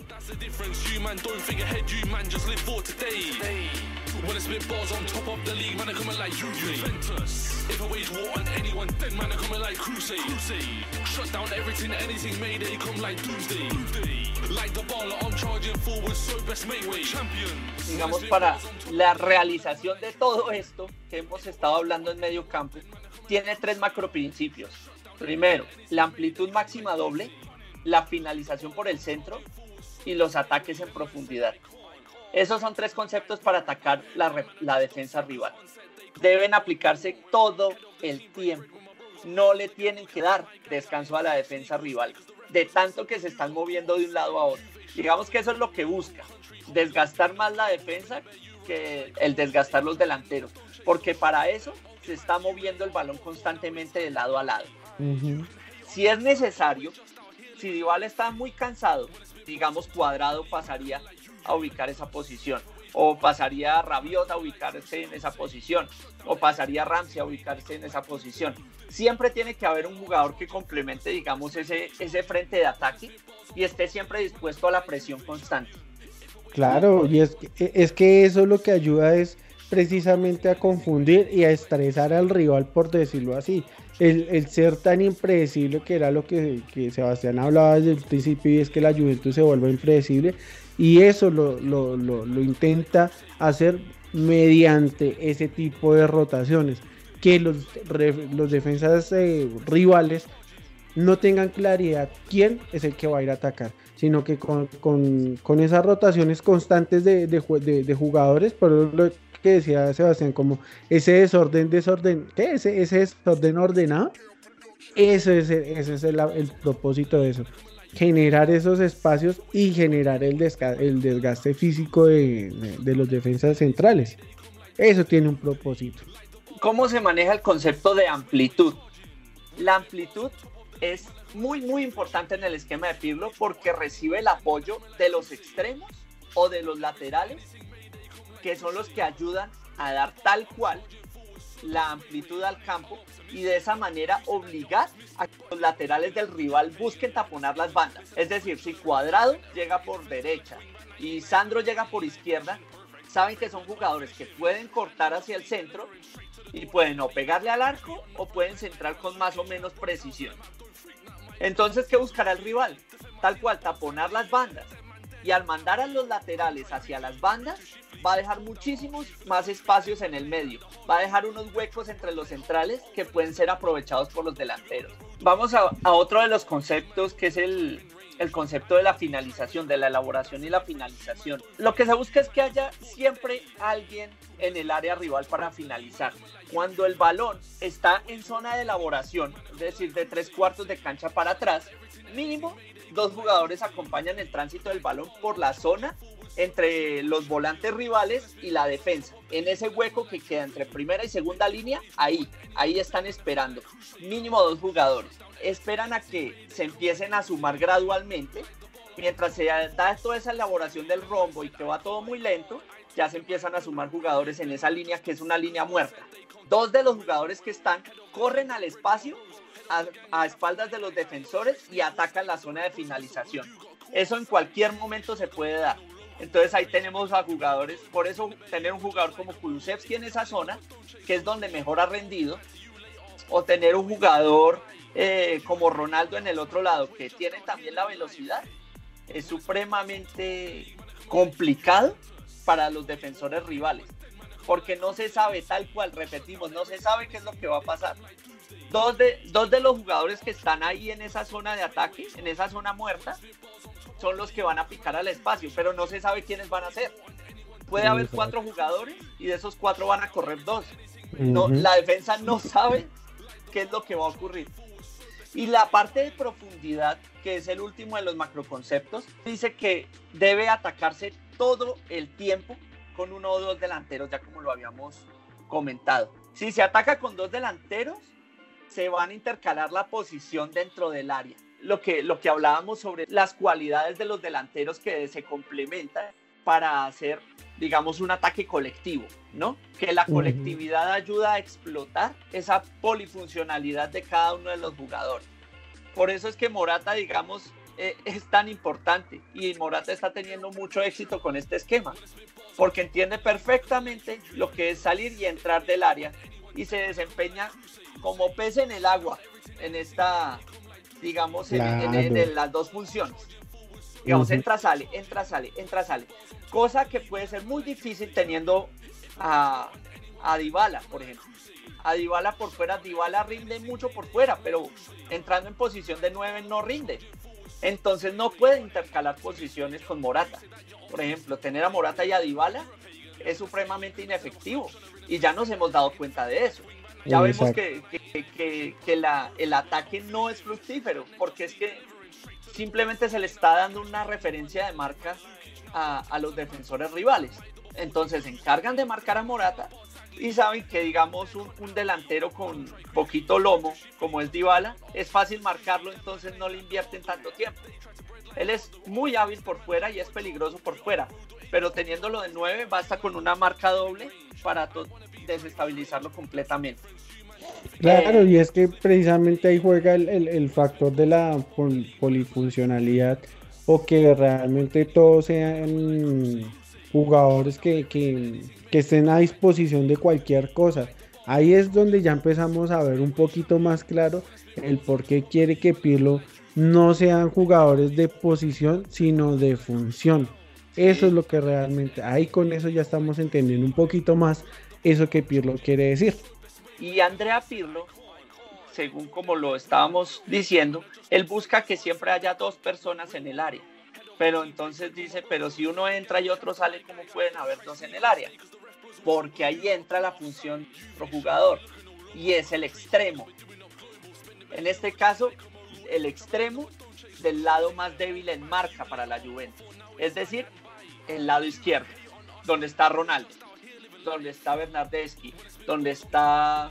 That's the difference, you man. Don't think ahead, you man. Just live for today. When it's spit bars on top of the league, man, are coming like Juve. Juventus. If I wage war on anyone, then man, are coming like Crusade. Crusade. Shut down everything, anything made, they come like Doomsday. Doomsday. Like the ball, I'm charging forward, so best make way. Champions. digamos, para la realización de todo esto que hemos estado hablando en medio campo, tiene tres macroprincipios. Primero, la amplitud máxima doble, la finalización por el centro y los ataques en profundidad. Esos son tres conceptos para atacar la, defensa rival. Deben aplicarse todo el tiempo. No le tienen que dar descanso a la defensa rival. de tanto que se están moviendo de un lado a otro. Digamos que eso es lo que busca, desgastar más la defensa que el desgastar los delanteros, porque para eso se está moviendo el balón constantemente de lado a lado. Si es necesario, si Dybala está muy cansado, digamos Cuadrado pasaría a ubicar esa posición o pasaría Rabiot a ubicarse en esa posición, o pasaría Ramsey a ubicarse en esa posición. Siempre tiene que haber un jugador que complemente, digamos, ese, ese frente de ataque y esté siempre dispuesto a la presión constante. Claro, y es que, es que eso lo que ayuda es precisamente a confundir y a estresar al rival, por decirlo así. El, ser tan impredecible que era lo que, que, Sebastián hablaba desde el principio y es que la Juventus se vuelve impredecible y eso lo, lo, lo, intenta hacer mediante ese tipo de rotaciones, que los, los defensas eh, rivales no tengan claridad quién es el que va a ir a atacar, sino que con, con, con esas rotaciones constantes de, de, jugadores, por lo que decía Sebastián, como ese desorden, desorden, ¿qué? Ese, ese desorden ordenado, eso es, ese es el propósito de eso generar esos espacios y generar el, el desgaste físico de, los defensas centrales. Eso tiene un propósito. ¿Cómo se maneja el concepto de amplitud? La amplitud es muy, muy importante en el esquema de Pirlo porque recibe el apoyo de los extremos o de los laterales, que son los que ayudan a dar tal cual la amplitud al campo y de esa manera obligar a que los laterales del rival busquen taponar las bandas. Es decir, si Cuadrado llega por derecha y Sandro llega por izquierda, saben que son jugadores que pueden cortar hacia el centro y pueden o pegarle al arco o pueden centrar con más o menos precisión. Entonces, ¿qué buscará el rival? Tal cual, taponar las bandas. Y al mandar a los laterales hacia las bandas, va a dejar muchísimos más espacios en el medio. Va a dejar unos huecos entre los centrales que pueden ser aprovechados por los delanteros. Vamos a, otro de los conceptos que es el, el concepto de la finalización, de la elaboración y la finalización. Lo que se busca es que haya siempre alguien en el área rival para finalizar. Cuando el balón está en zona de elaboración, es decir, de tres cuartos de cancha para atrás, mínimo dos jugadores acompañan el tránsito del balón por la zona entre los volantes rivales y la defensa. En ese hueco que queda entre primera y segunda línea, ahí, ahí están esperando. Mínimo dos jugadores. Esperan a que se empiecen a sumar gradualmente. Mientras se da toda esa elaboración del rombo y que va todo muy lento, ya se empiezan a sumar jugadores en esa línea que es una línea muerta. Dos de los jugadores que están corren al espacio a, espaldas de los defensores y atacan la zona de finalización. Eso en cualquier momento se puede dar. Entonces ahí tenemos a jugadores, por eso tener un jugador como Kulusevski en esa zona, que es donde mejor ha rendido, o tener un jugador eh, como Ronaldo en el otro lado, que tiene también la velocidad, es supremamente complicado para los defensores rivales, porque no se sabe tal cual, repetimos, no se sabe qué es lo que va a pasar. Dos de, dos de los jugadores que están ahí en esa zona de ataque, en esa zona muerta, son los que van a picar al espacio, pero no se sabe quiénes van a ser. Puede haber cuatro jugadores y de esos cuatro van a correr dos. No, la defensa no sabe qué es lo que va a ocurrir. Y la parte de profundidad, que es el último de los macroconceptos, dice que debe atacarse todo el tiempo con uno o dos delanteros, ya como lo habíamos comentado. Si se ataca con dos delanteros, se van a intercalar la posición dentro del área lo que, lo que hablábamos sobre las cualidades de los delanteros que se complementan para hacer, digamos, un ataque colectivo, ¿no? Que la colectividad ayuda a explotar esa polifuncionalidad de cada uno de los jugadores. Por eso es que Morata, digamos, eh, es tan importante y Morata está teniendo mucho éxito con este esquema, porque entiende perfectamente lo que es salir y entrar del área y se desempeña como pez en el agua en esta, digamos, en, las dos funciones. Digamos, entra, sale, entra, sale, entra, sale. Cosa que puede ser muy difícil teniendo a, a Dybala, por ejemplo. A Dybala por fuera, Dybala rinde mucho por fuera, pero entrando en posición de 9 no rinde. Entonces no puede intercalar posiciones con Morata. Por ejemplo, tener a Morata y a Dybala es supremamente inefectivo. Y ya nos hemos dado cuenta de eso. Ya vemos que, que, que, la, el ataque no es fructífero, porque es que simplemente se le está dando una referencia de marca a, a los defensores rivales. Entonces se encargan de marcar a Morata y saben que digamos un, un, delantero con poquito lomo como es Dybala es fácil marcarlo entonces no le invierten tanto tiempo él es muy hábil por fuera y es peligroso por fuera pero teniéndolo de 9 basta con una marca doble para desestabilizarlo completamente Claro, y es que precisamente ahí juega el, factor de la pol polifuncionalidad o que realmente todos sean jugadores que, que, estén a disposición de cualquier cosa. Ahí es donde ya empezamos a ver un poquito más claro el por qué quiere que Pirlo no sean jugadores de posición, sino de función. Eso es lo que realmente, ahí con eso ya estamos entendiendo un poquito más eso que Pirlo quiere decir. Y Andrea Pirlo, según como lo estábamos diciendo, él busca que siempre haya dos personas en el área pero entonces dice, pero si uno entra y otro sale, ¿cómo pueden haber dos en el área? Porque ahí entra la función del jugador y es el extremo. En este caso, el extremo del lado más débil en marca para la Juventus, es decir, el lado izquierdo, donde está Ronaldo, donde está Bernardeschi, donde está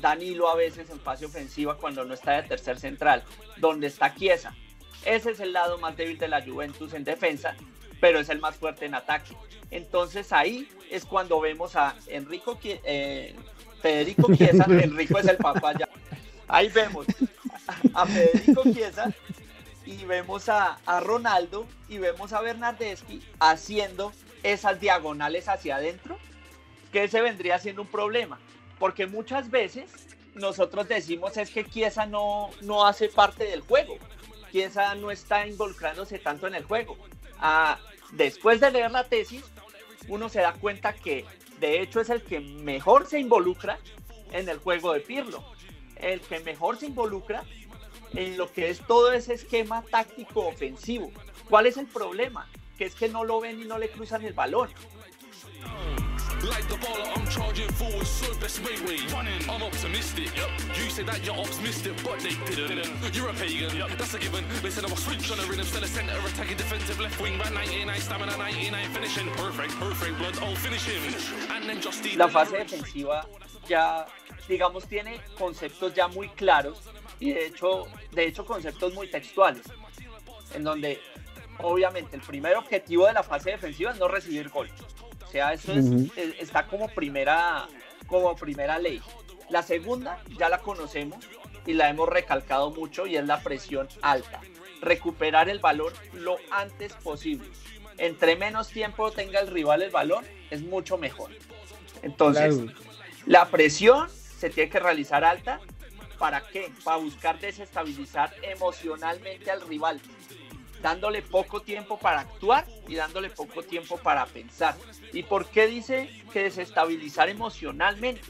Danilo a veces en fase ofensiva cuando no está de tercer central, donde está Chiesa, ese es el lado más débil de la Juventus en defensa, pero es el más fuerte en ataque. Entonces ahí es cuando vemos a Enrico, eh, Federico Chiesa, Enrico es el papá ya. Ahí vemos a Federico Chiesa y vemos a, Ronaldo y vemos a Bernardeschi haciendo esas diagonales hacia adentro, que ese vendría siendo un problema, porque muchas veces nosotros decimos es que Chiesa no, no hace parte del juego, Chiesa no está involucrándose tanto en el juego. Ah, después de leer la tesis, uno se da cuenta que de hecho es el que mejor se involucra en el juego de Pirlo, el que mejor se involucra en lo que es todo ese esquema táctico ofensivo. ¿Cuál es el problema? Que es que no lo ven y no le cruzan el balón. Like the baller, I'm charging forward, so best way way. Running, I'm optimistic. Yep. You said that you're optimistic, but they didn't. didn't. You're a pagan, yep. that's a given. They said I was switch on the rhythm, still a center, attacking defensive left wing, by 99, stamina 99, finishing. Perfect, perfect, blood, oh, finish him. And then just La fase defensiva ya, digamos, tiene conceptos ya muy claros y de hecho, de hecho conceptos muy textuales, en donde obviamente el primer objetivo de la fase defensiva es no recibir gol. O sea, eso es, está como primera, como primera ley. La segunda ya la conocemos y la hemos recalcado mucho y es la presión alta. Recuperar el balón lo antes posible. Entre menos tiempo tenga el rival el balón, es mucho mejor. Entonces, la presión se tiene que realizar alta. ¿Para qué? Para buscar desestabilizar emocionalmente al rival dándole poco tiempo para actuar y dándole poco tiempo para pensar. ¿Y por qué dice que desestabilizar emocionalmente?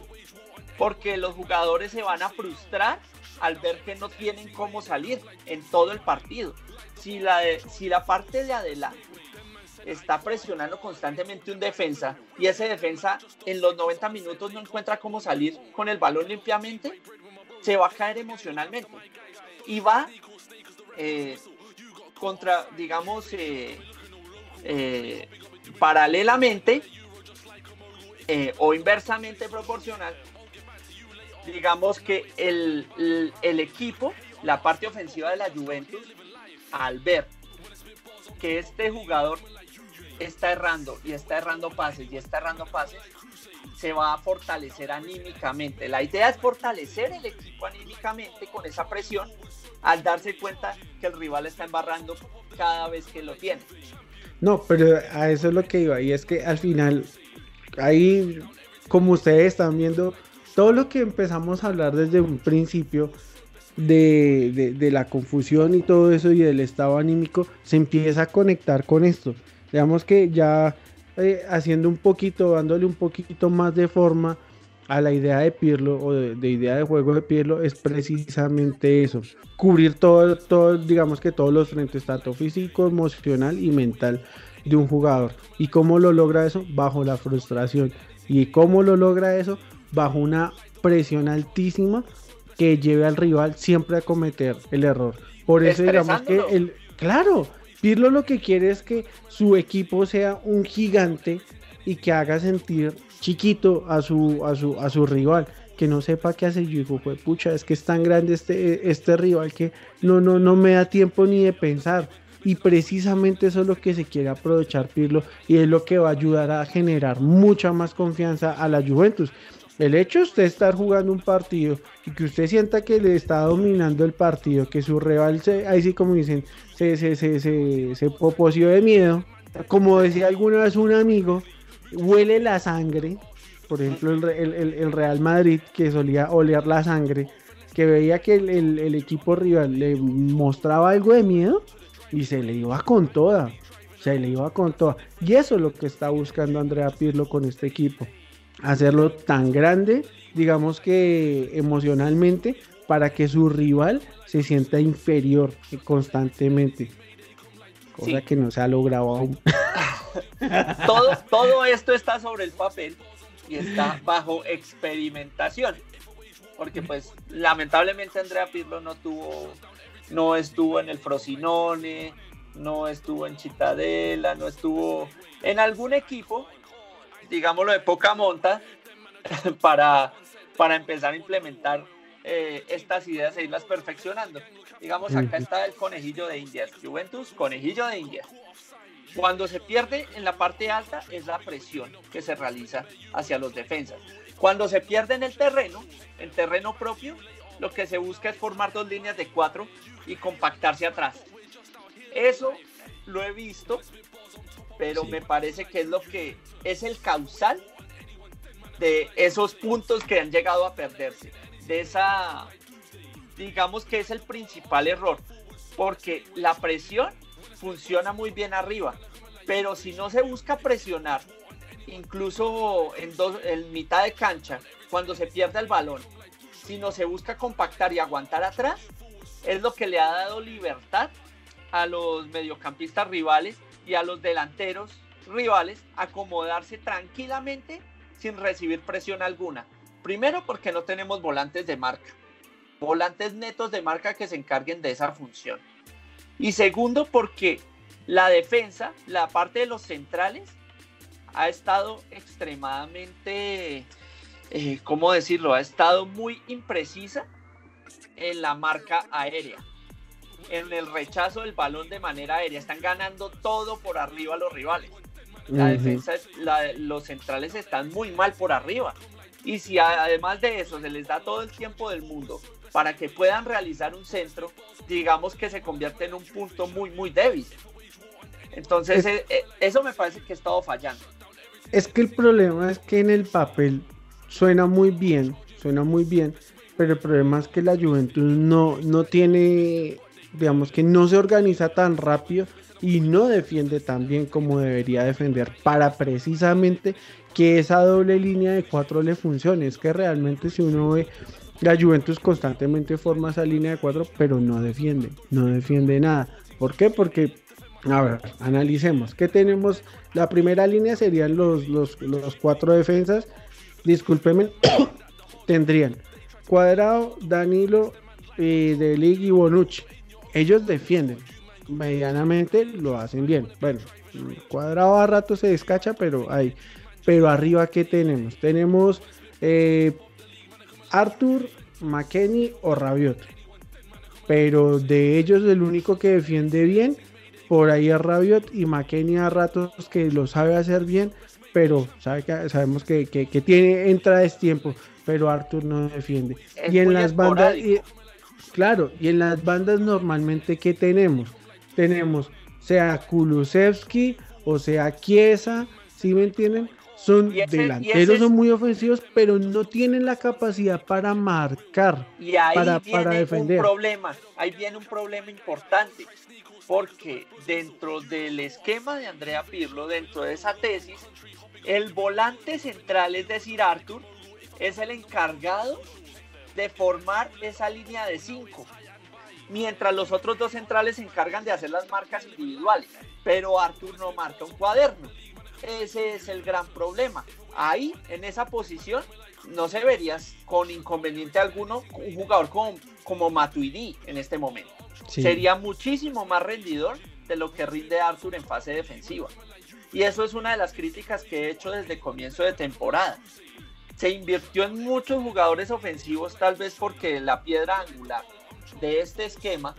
Porque los jugadores se van a frustrar al ver que no tienen cómo salir en todo el partido. Si la, si la parte de adelante está presionando constantemente un defensa y ese defensa en los 90 minutos no encuentra cómo salir con el balón limpiamente, se va a caer emocionalmente. Y va eh, contra, digamos, eh, eh, paralelamente o inversamente proporcional, digamos que el, el, el, equipo, la parte ofensiva de la Juventus, al ver que este jugador está errando y está errando pases y está errando pases, se va a fortalecer anímicamente. La idea es fortalecer el equipo anímicamente con esa presión al darse cuenta que el rival está embarrando cada vez que lo tiene. No, pero a eso es lo que iba, y es que al final, ahí, como ustedes están viendo, todo lo que empezamos a hablar desde un principio de, de, de la confusión y todo eso y del estado anímico, se empieza a conectar con esto. Digamos que ya eh, haciendo un poquito, dándole un poquito más de forma a la idea de Pirlo o de, de, idea de juego de Pirlo es precisamente eso, cubrir todo, todo, digamos que todos los frentes, tanto físico, emocional y mental de un jugador. ¿Y cómo lo logra eso? Bajo la frustración. ¿Y cómo lo logra eso? Bajo una presión altísima que lleve al rival siempre a cometer el error. Por eso digamos que el, Claro, Pirlo lo que quiere es que su equipo sea un gigante y que haga sentir chiquito a su, a su, a su rival, que no sepa qué hace. Yo digo, pues pucha, es que es tan grande este, este rival que no, no, no me da tiempo ni de pensar. Y precisamente eso es lo que se quiere aprovechar Pirlo y es lo que va a ayudar a generar mucha más confianza a la Juventus. El hecho de usted estar jugando un partido y que usted sienta que le está dominando el partido, que su rival, se, ahí sí como dicen, se, se, se, se, se poposió de miedo, como decía alguna vez un amigo, huele la sangre, por ejemplo el, el, el- Real Madrid que solía oler la sangre, que veía que el- el equipo rival le mostraba algo de miedo y se le iba con toda, se le iba con toda. Y eso es lo que está buscando Andrea Pirlo con este equipo, hacerlo tan grande, digamos que emocionalmente, para que su rival se sienta inferior constantemente. Cosa Sí. que no se ha logrado aún. todo, todo esto está sobre el papel y está bajo experimentación. Porque pues lamentablemente Andrea Pirlo no tuvo, no estuvo en el Frosinone, no estuvo en Chitadela, no estuvo en algún equipo, digámoslo de poca monta, para, para empezar a implementar eh, estas ideas e irlas perfeccionando. Digamos, acá está el conejillo de Indias, Juventus, conejillo de Indias. Cuando se pierde en la parte alta es la presión que se realiza hacia los defensas. Cuando se pierde en el terreno, en terreno propio, lo que se busca es formar dos líneas de cuatro y compactarse atrás. Eso lo he visto, pero Sí. me parece que es lo que es el causal de esos puntos que han llegado a perderse. Esa, digamos que es el principal error, porque la presión funciona muy bien arriba, pero si no se busca presionar, incluso en, dos, en mitad de cancha, cuando se pierde el balón, si no se busca compactar y aguantar atrás, es lo que le ha dado libertad a los mediocampistas rivales y a los delanteros rivales acomodarse tranquilamente sin recibir presión alguna. Primero porque no tenemos volantes de marca, volantes netos de marca que se encarguen de esa función. Y segundo porque la defensa, la parte de los centrales, ha estado extremadamente, eh, ¿cómo decirlo? Ha estado muy imprecisa en la marca aérea, en el rechazo del balón de manera aérea. Están ganando todo por arriba los rivales. La defensa, la- los centrales están muy mal por arriba. Y si además de eso se les da todo el tiempo del mundo para que puedan realizar un centro, digamos que se convierte en un punto muy, muy débil. Entonces, Es- eh, eh, eso me parece que ha estado fallando. Es que el problema es que en el papel suena muy bien, suena muy bien, pero el problema es que la Juventus no, no tiene, digamos que no se organiza tan rápido y no defiende tan bien como debería defender para precisamente que esa doble línea de cuatro le funcione. Es que realmente si uno ve la Juventus constantemente forma esa línea de cuatro, pero no defiende, no defiende nada. ¿Por qué? Porque, a ver, analicemos. ¿Qué tenemos? La primera línea serían los, los, los cuatro defensas. Discúlpeme, tendrían Cuadrado, Danilo, eh, De Ligt y Bonucci. Ellos defienden. Medianamente lo hacen bien. Bueno, Cuadrado a rato se descacha, pero ahí. Pero arriba, ¿qué tenemos? Tenemos eh, Arthur, McKenny o Rabiot. Pero de ellos el único que defiende bien, por ahí es Rabiot y McKenny a ratos que lo sabe hacer bien, pero sabe que, sabemos que, que, que tiene entra de tiempo, pero Arthur no defiende. Es y en las bandas, y- claro, y en las bandas normalmente ¿qué tenemos? Tenemos sea Kulusevski o sea Chiesa, ¿sí me entienden? Son ese- delanteros, son muy ofensivos, pero no tienen la capacidad para marcar. Y ahí para- viene para defender. un problema, ahí viene un problema importante, porque dentro del esquema de Andrea Pirlo, dentro de esa tesis, el volante central, es decir, Arthur, es el encargado de formar esa línea de cinco, mientras los otros dos centrales se encargan de hacer las marcas individuales, pero Arthur no marca un cuaderno. Ese es el gran problema. Ahí, en esa posición, no se vería con inconveniente alguno un jugador como, como Matuidi en este momento. Sí. sería muchísimo más rendidor de lo que rinde Arthur en fase defensiva. Y eso es una de las críticas que he hecho desde comienzo de temporada. Se invirtió en muchos jugadores ofensivos, tal vez porque la piedra angular de este esquema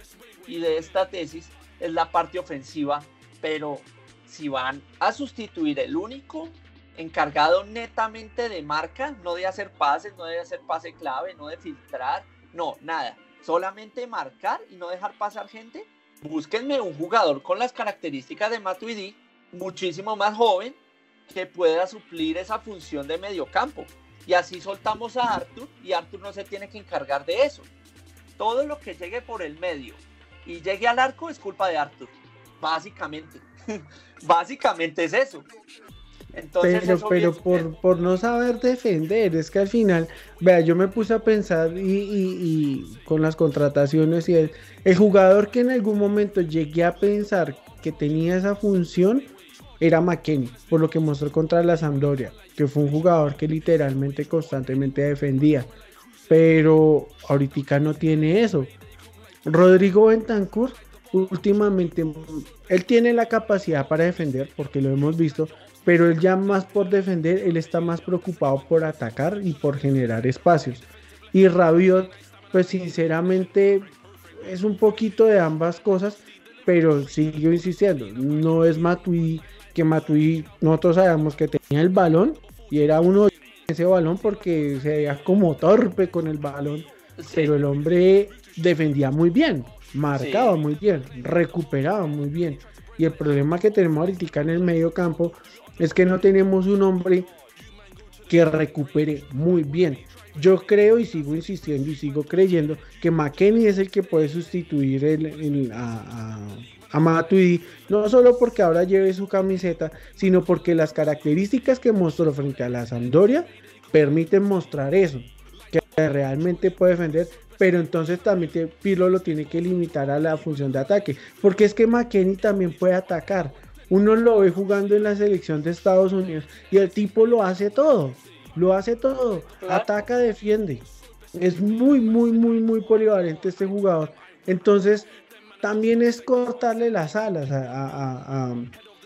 y de esta tesis es la parte ofensiva, pero si van a sustituir el único encargado netamente de marca, no de hacer pases, no de hacer pase clave, no de filtrar, no, nada, solamente marcar y no dejar pasar gente, búsquenme un jugador con las características de Matuidi, muchísimo más joven, que pueda suplir esa función de mediocampo. Y así soltamos a Arthur y Arthur no se tiene que encargar de eso. Todo lo que llegue por el medio y llegue al arco es culpa de Arthur. Básicamente. Básicamente es eso. Entonces, pero, eso pero bien- por, por no saber defender, es que al final, vea, yo me puse a pensar y, y- y con las contrataciones y el, el jugador que en algún momento llegué a pensar que tenía esa función era McKenny, por lo que mostró contra la Sampdoria, que fue un jugador que literalmente constantemente defendía, pero ahorita no tiene eso. Rodrigo Bentancur últimamente él tiene la capacidad para defender porque lo hemos visto pero él ya más por defender él está más preocupado por atacar y por generar espacios. Y Rabiot pues sinceramente es un poquito de ambas cosas pero sigo insistiendo. No es Matuidi que Matuidi nosotros sabemos que tenía el balón y era uno de ese balón porque se veía como torpe con el balón Sí. pero el hombre defendía muy bien, marcaba muy bien, recuperaba muy bien. Y el problema que tenemos ahorita en el medio campo es que no tenemos un hombre que recupere muy bien. Yo creo y sigo insistiendo y sigo creyendo que McKenny es el que puede sustituir el, el- a, a, a Matuidi, no solo porque ahora lleve su camiseta, sino porque las características que mostró frente a la Sampdoria permiten mostrar eso, que realmente puede defender, pero entonces también te- Pirlo lo tiene que limitar a la función de ataque, porque es que McKenny también puede atacar. Uno lo ve jugando en la selección de Estados Unidos y el tipo lo hace todo, lo hace todo, ataca, defiende. Es muy, muy, muy, muy polivalente este jugador. Entonces, también es cortarle las alas a, a, a, a-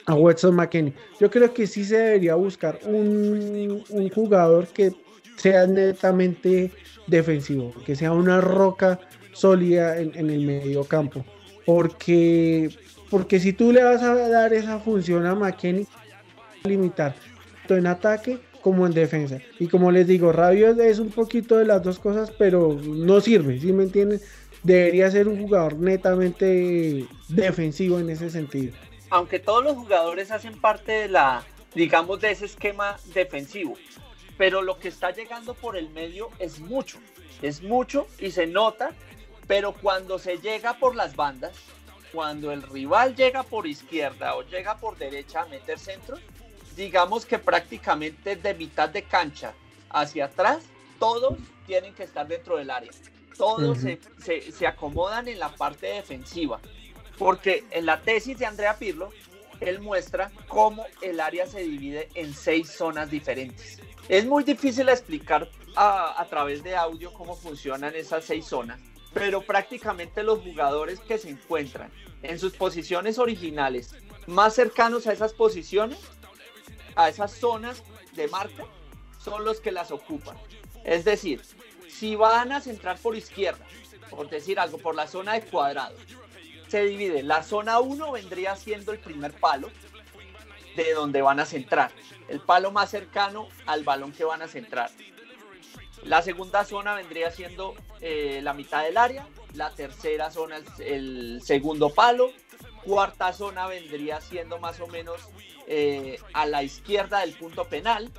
a Watson McKenny. Yo creo que sí se debería buscar un, un jugador que sea netamente defensivo, que sea una roca sólida en, el medio campo. Porque, porque si tú le vas a dar esa función a McKenny, limitar tanto en ataque como en defensa. Y como les digo, Rabiot es un poquito de las dos cosas, pero no sirve, ¿sí me entienden? Debería ser un jugador netamente defensivo en ese sentido. aunque todos los jugadores hacen parte de la, digamos, de ese esquema defensivo, pero lo que está llegando por el medio es mucho, es mucho y se nota, pero cuando se llega por las bandas, cuando el rival llega por izquierda o llega por derecha a meter centro, digamos que prácticamente de mitad de cancha hacia atrás, todos tienen que estar dentro del área. Todos se, se- se acomodan en la parte defensiva. Porque en la tesis de Andrea Pirlo, él muestra cómo el área se divide en seis zonas diferentes. Es muy difícil explicar a, través de audio cómo funcionan esas seis zonas, pero prácticamente los jugadores que se encuentran en sus posiciones originales más cercanos a esas posiciones, a esas zonas de marca, son los que las ocupan. Es decir, si van a centrar por izquierda, por decir algo, por la zona de cuadrado, se divide. La zona 1 vendría siendo el primer palo de donde van a centrar. El palo más cercano al balón que van a centrar. La segunda zona vendría siendo eh, la mitad del área. La tercera zona el, el segundo palo. Cuarta zona vendría siendo más o menos eh, a la izquierda del punto penal.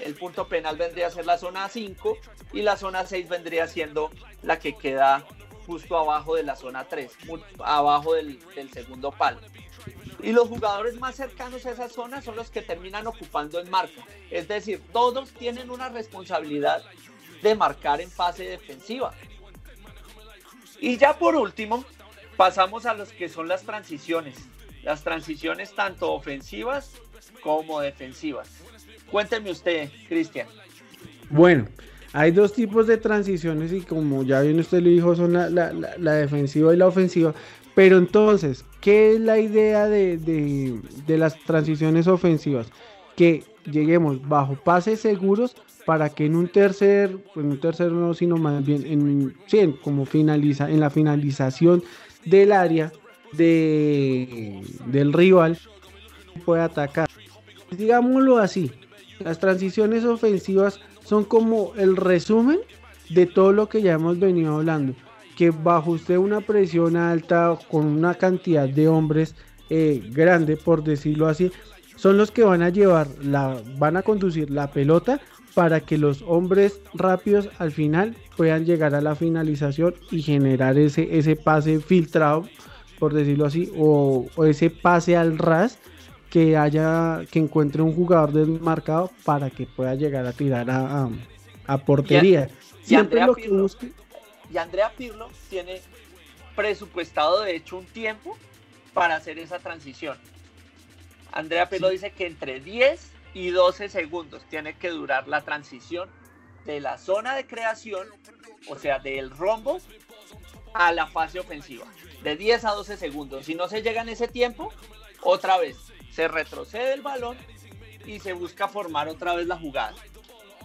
El punto penal vendría a ser la zona 5 y la zona 6 vendría siendo la que queda justo abajo de la zona 3, mu- abajo del segundo palo. Y los jugadores más cercanos a esa zona son los que terminan ocupando en marca. Es decir, todos tienen una responsabilidad de marcar en fase defensiva. Y ya por último, pasamos a los que son las transiciones. Las transiciones tanto ofensivas como defensivas. Cuénteme usted, Cristian. Bueno, Hay dos tipos de transiciones y como ya bien usted lo dijo, son la defensiva y la ofensiva. Pero entonces, ¿qué es la idea de, de- las transiciones ofensivas? Que lleguemos bajo pases seguros para que en un tercer, en un tercer no, sino más bien en, sí, como finaliza, en la finalización del área de, del rival pueda atacar. Digámoslo así, las transiciones ofensivas son como el resumen de todo lo que ya hemos venido hablando. Que bajo usted una presión alta con una cantidad de hombres eh, grande, por decirlo así, son los que van a llevar, la, van a conducir la pelota para que los hombres rápidos al final puedan llegar a la finalización y generar ese, ese pase filtrado, por decirlo así, o, o ese pase al ras que haya que encuentre un jugador desmarcado para que pueda llegar a tirar a, a- a portería. y Siempre lo que busque. Y Andrea Pirlo tiene presupuestado de hecho un tiempo para hacer esa transición. Andrea Pirlo dice que entre 10 y 12 segundos tiene que durar la transición de la zona de creación, o sea, del rombo, a la fase ofensiva. De 10 a 12 segundos. Si no se llega en ese tiempo, otra vez se retrocede el balón y se busca formar otra vez la jugada.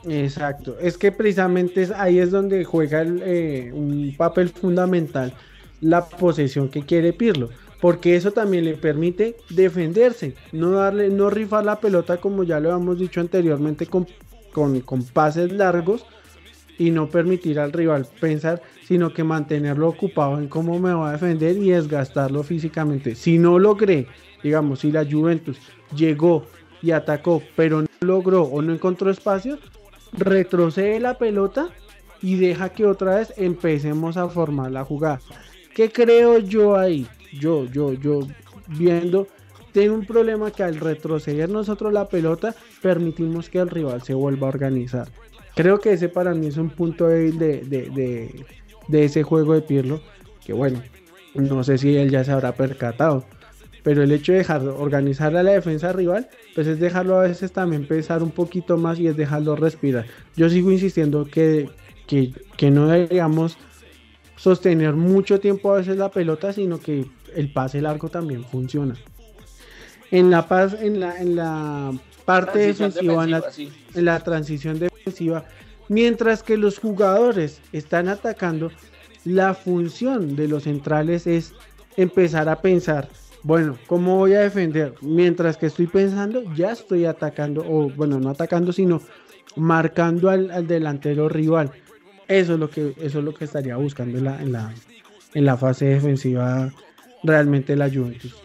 Exacto, es que precisamente ahí es donde juega eh, un papel fundamental la posesión que quiere Pirlo, porque eso también le permite defenderse, no darle, no rifar la pelota como ya lo hemos dicho anteriormente con, con, con pases largos y no permitir al rival pensar, sino que mantenerlo ocupado en cómo me va a defender y desgastarlo físicamente. Si no logré, digamos, si la Juventus llegó y atacó, pero no logró o no encontró espacio, retrocede la pelota y deja que otra vez empecemos a formar la jugada. ¿Qué creo yo ahí? Yo, yo, yo viendo, tengo un problema que al retroceder nosotros la pelota, permitimos que el rival se vuelva a organizar. Creo que ese para mí es un punto débil de, de, de, de ese juego de Pirlo, que bueno, no sé si él ya se habrá percatado. Pero el hecho de dejar organizar a la defensa rival, pues es dejarlo a veces también pensar un poquito más y es dejarlo respirar. Yo sigo insistiendo que, que, que no deberíamos sostener mucho tiempo a veces la pelota, sino que el pase largo también funciona. En la paz, en la, en la parte defensiva, en la, sí. en la transición defensiva, mientras que los jugadores están atacando, la función de los centrales es empezar a pensar, bueno, ¿cómo voy a defender? Mientras que estoy pensando, ya estoy atacando, o bueno, no atacando, sino marcando al, delantero rival. Eso es lo que, eso es lo que estaría buscando en la, en la, en la fase defensiva realmente la Juventus.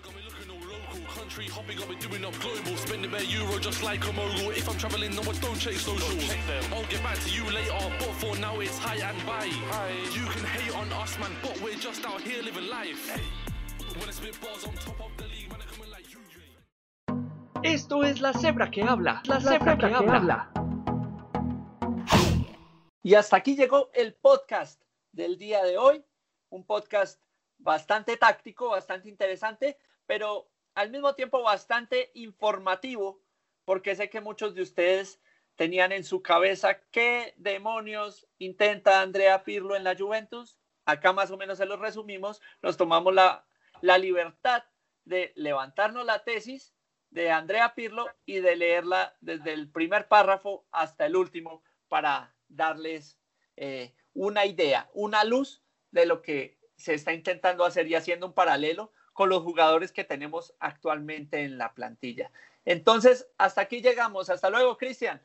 Esto es la cebra que habla. La, cebra, que, habla. Y hasta aquí llegó el podcast del día de hoy. Un podcast bastante táctico, bastante interesante, pero al mismo tiempo bastante informativo, porque sé que muchos de ustedes tenían en su cabeza qué demonios intenta Andrea Pirlo en la Juventus. Acá más o menos se los resumimos. Nos tomamos la, la libertad de levantarnos la tesis de Andrea Pirlo y de leerla desde el primer párrafo hasta el último para darles eh, una idea, una luz de lo que se está intentando hacer y haciendo un paralelo con los jugadores que tenemos actualmente en la plantilla. Entonces, hasta aquí llegamos. Hasta luego, Cristian.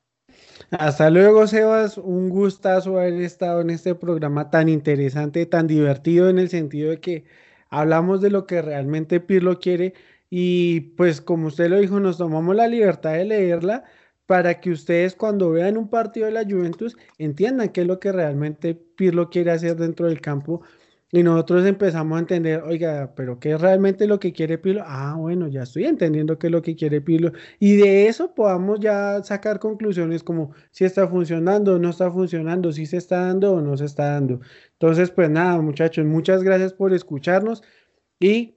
Hasta luego, Sebas. Un gustazo haber estado en este programa tan interesante, tan divertido en el sentido de que hablamos de lo que realmente Pirlo quiere y pues como usted lo dijo, nos tomamos la libertad de leerla para que ustedes cuando vean un partido de la Juventus entiendan qué es lo que realmente Pirlo quiere hacer dentro del campo y nosotros empezamos a entender, oiga, pero ¿qué es realmente lo que quiere Pirlo? Ah, bueno, ya estoy entendiendo qué es lo que quiere Pirlo y de eso podamos ya sacar conclusiones como si está funcionando o no está funcionando, si se está dando o no se está dando. Entonces, pues nada, muchachos, muchas gracias por escucharnos y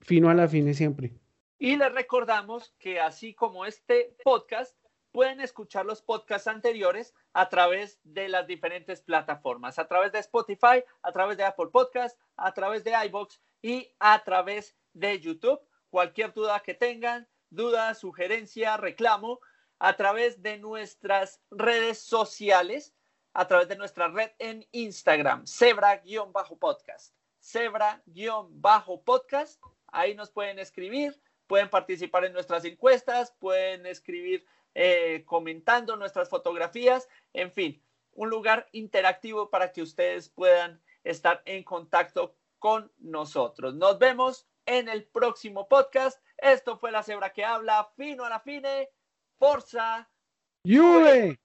fino a la fine siempre. Y les recordamos que así como este podcast, pueden escuchar los podcasts anteriores a través de las diferentes plataformas, a través de Spotify, a través de Apple Podcasts, a través de iBox y a través de YouTube. Cualquier duda que tengan, duda, sugerencia, reclamo, a través de nuestras redes sociales, a través de nuestra red en Instagram, Zebra-podcast. Zebra-podcast. Ahí nos pueden escribir, pueden participar en nuestras encuestas, pueden escribir eh, comentando nuestras fotografías, en fin, un lugar interactivo para que ustedes puedan estar en contacto con nosotros. Nos vemos en el próximo podcast. Esto fue la cebra que habla, fino a la fine, Forza. Juve.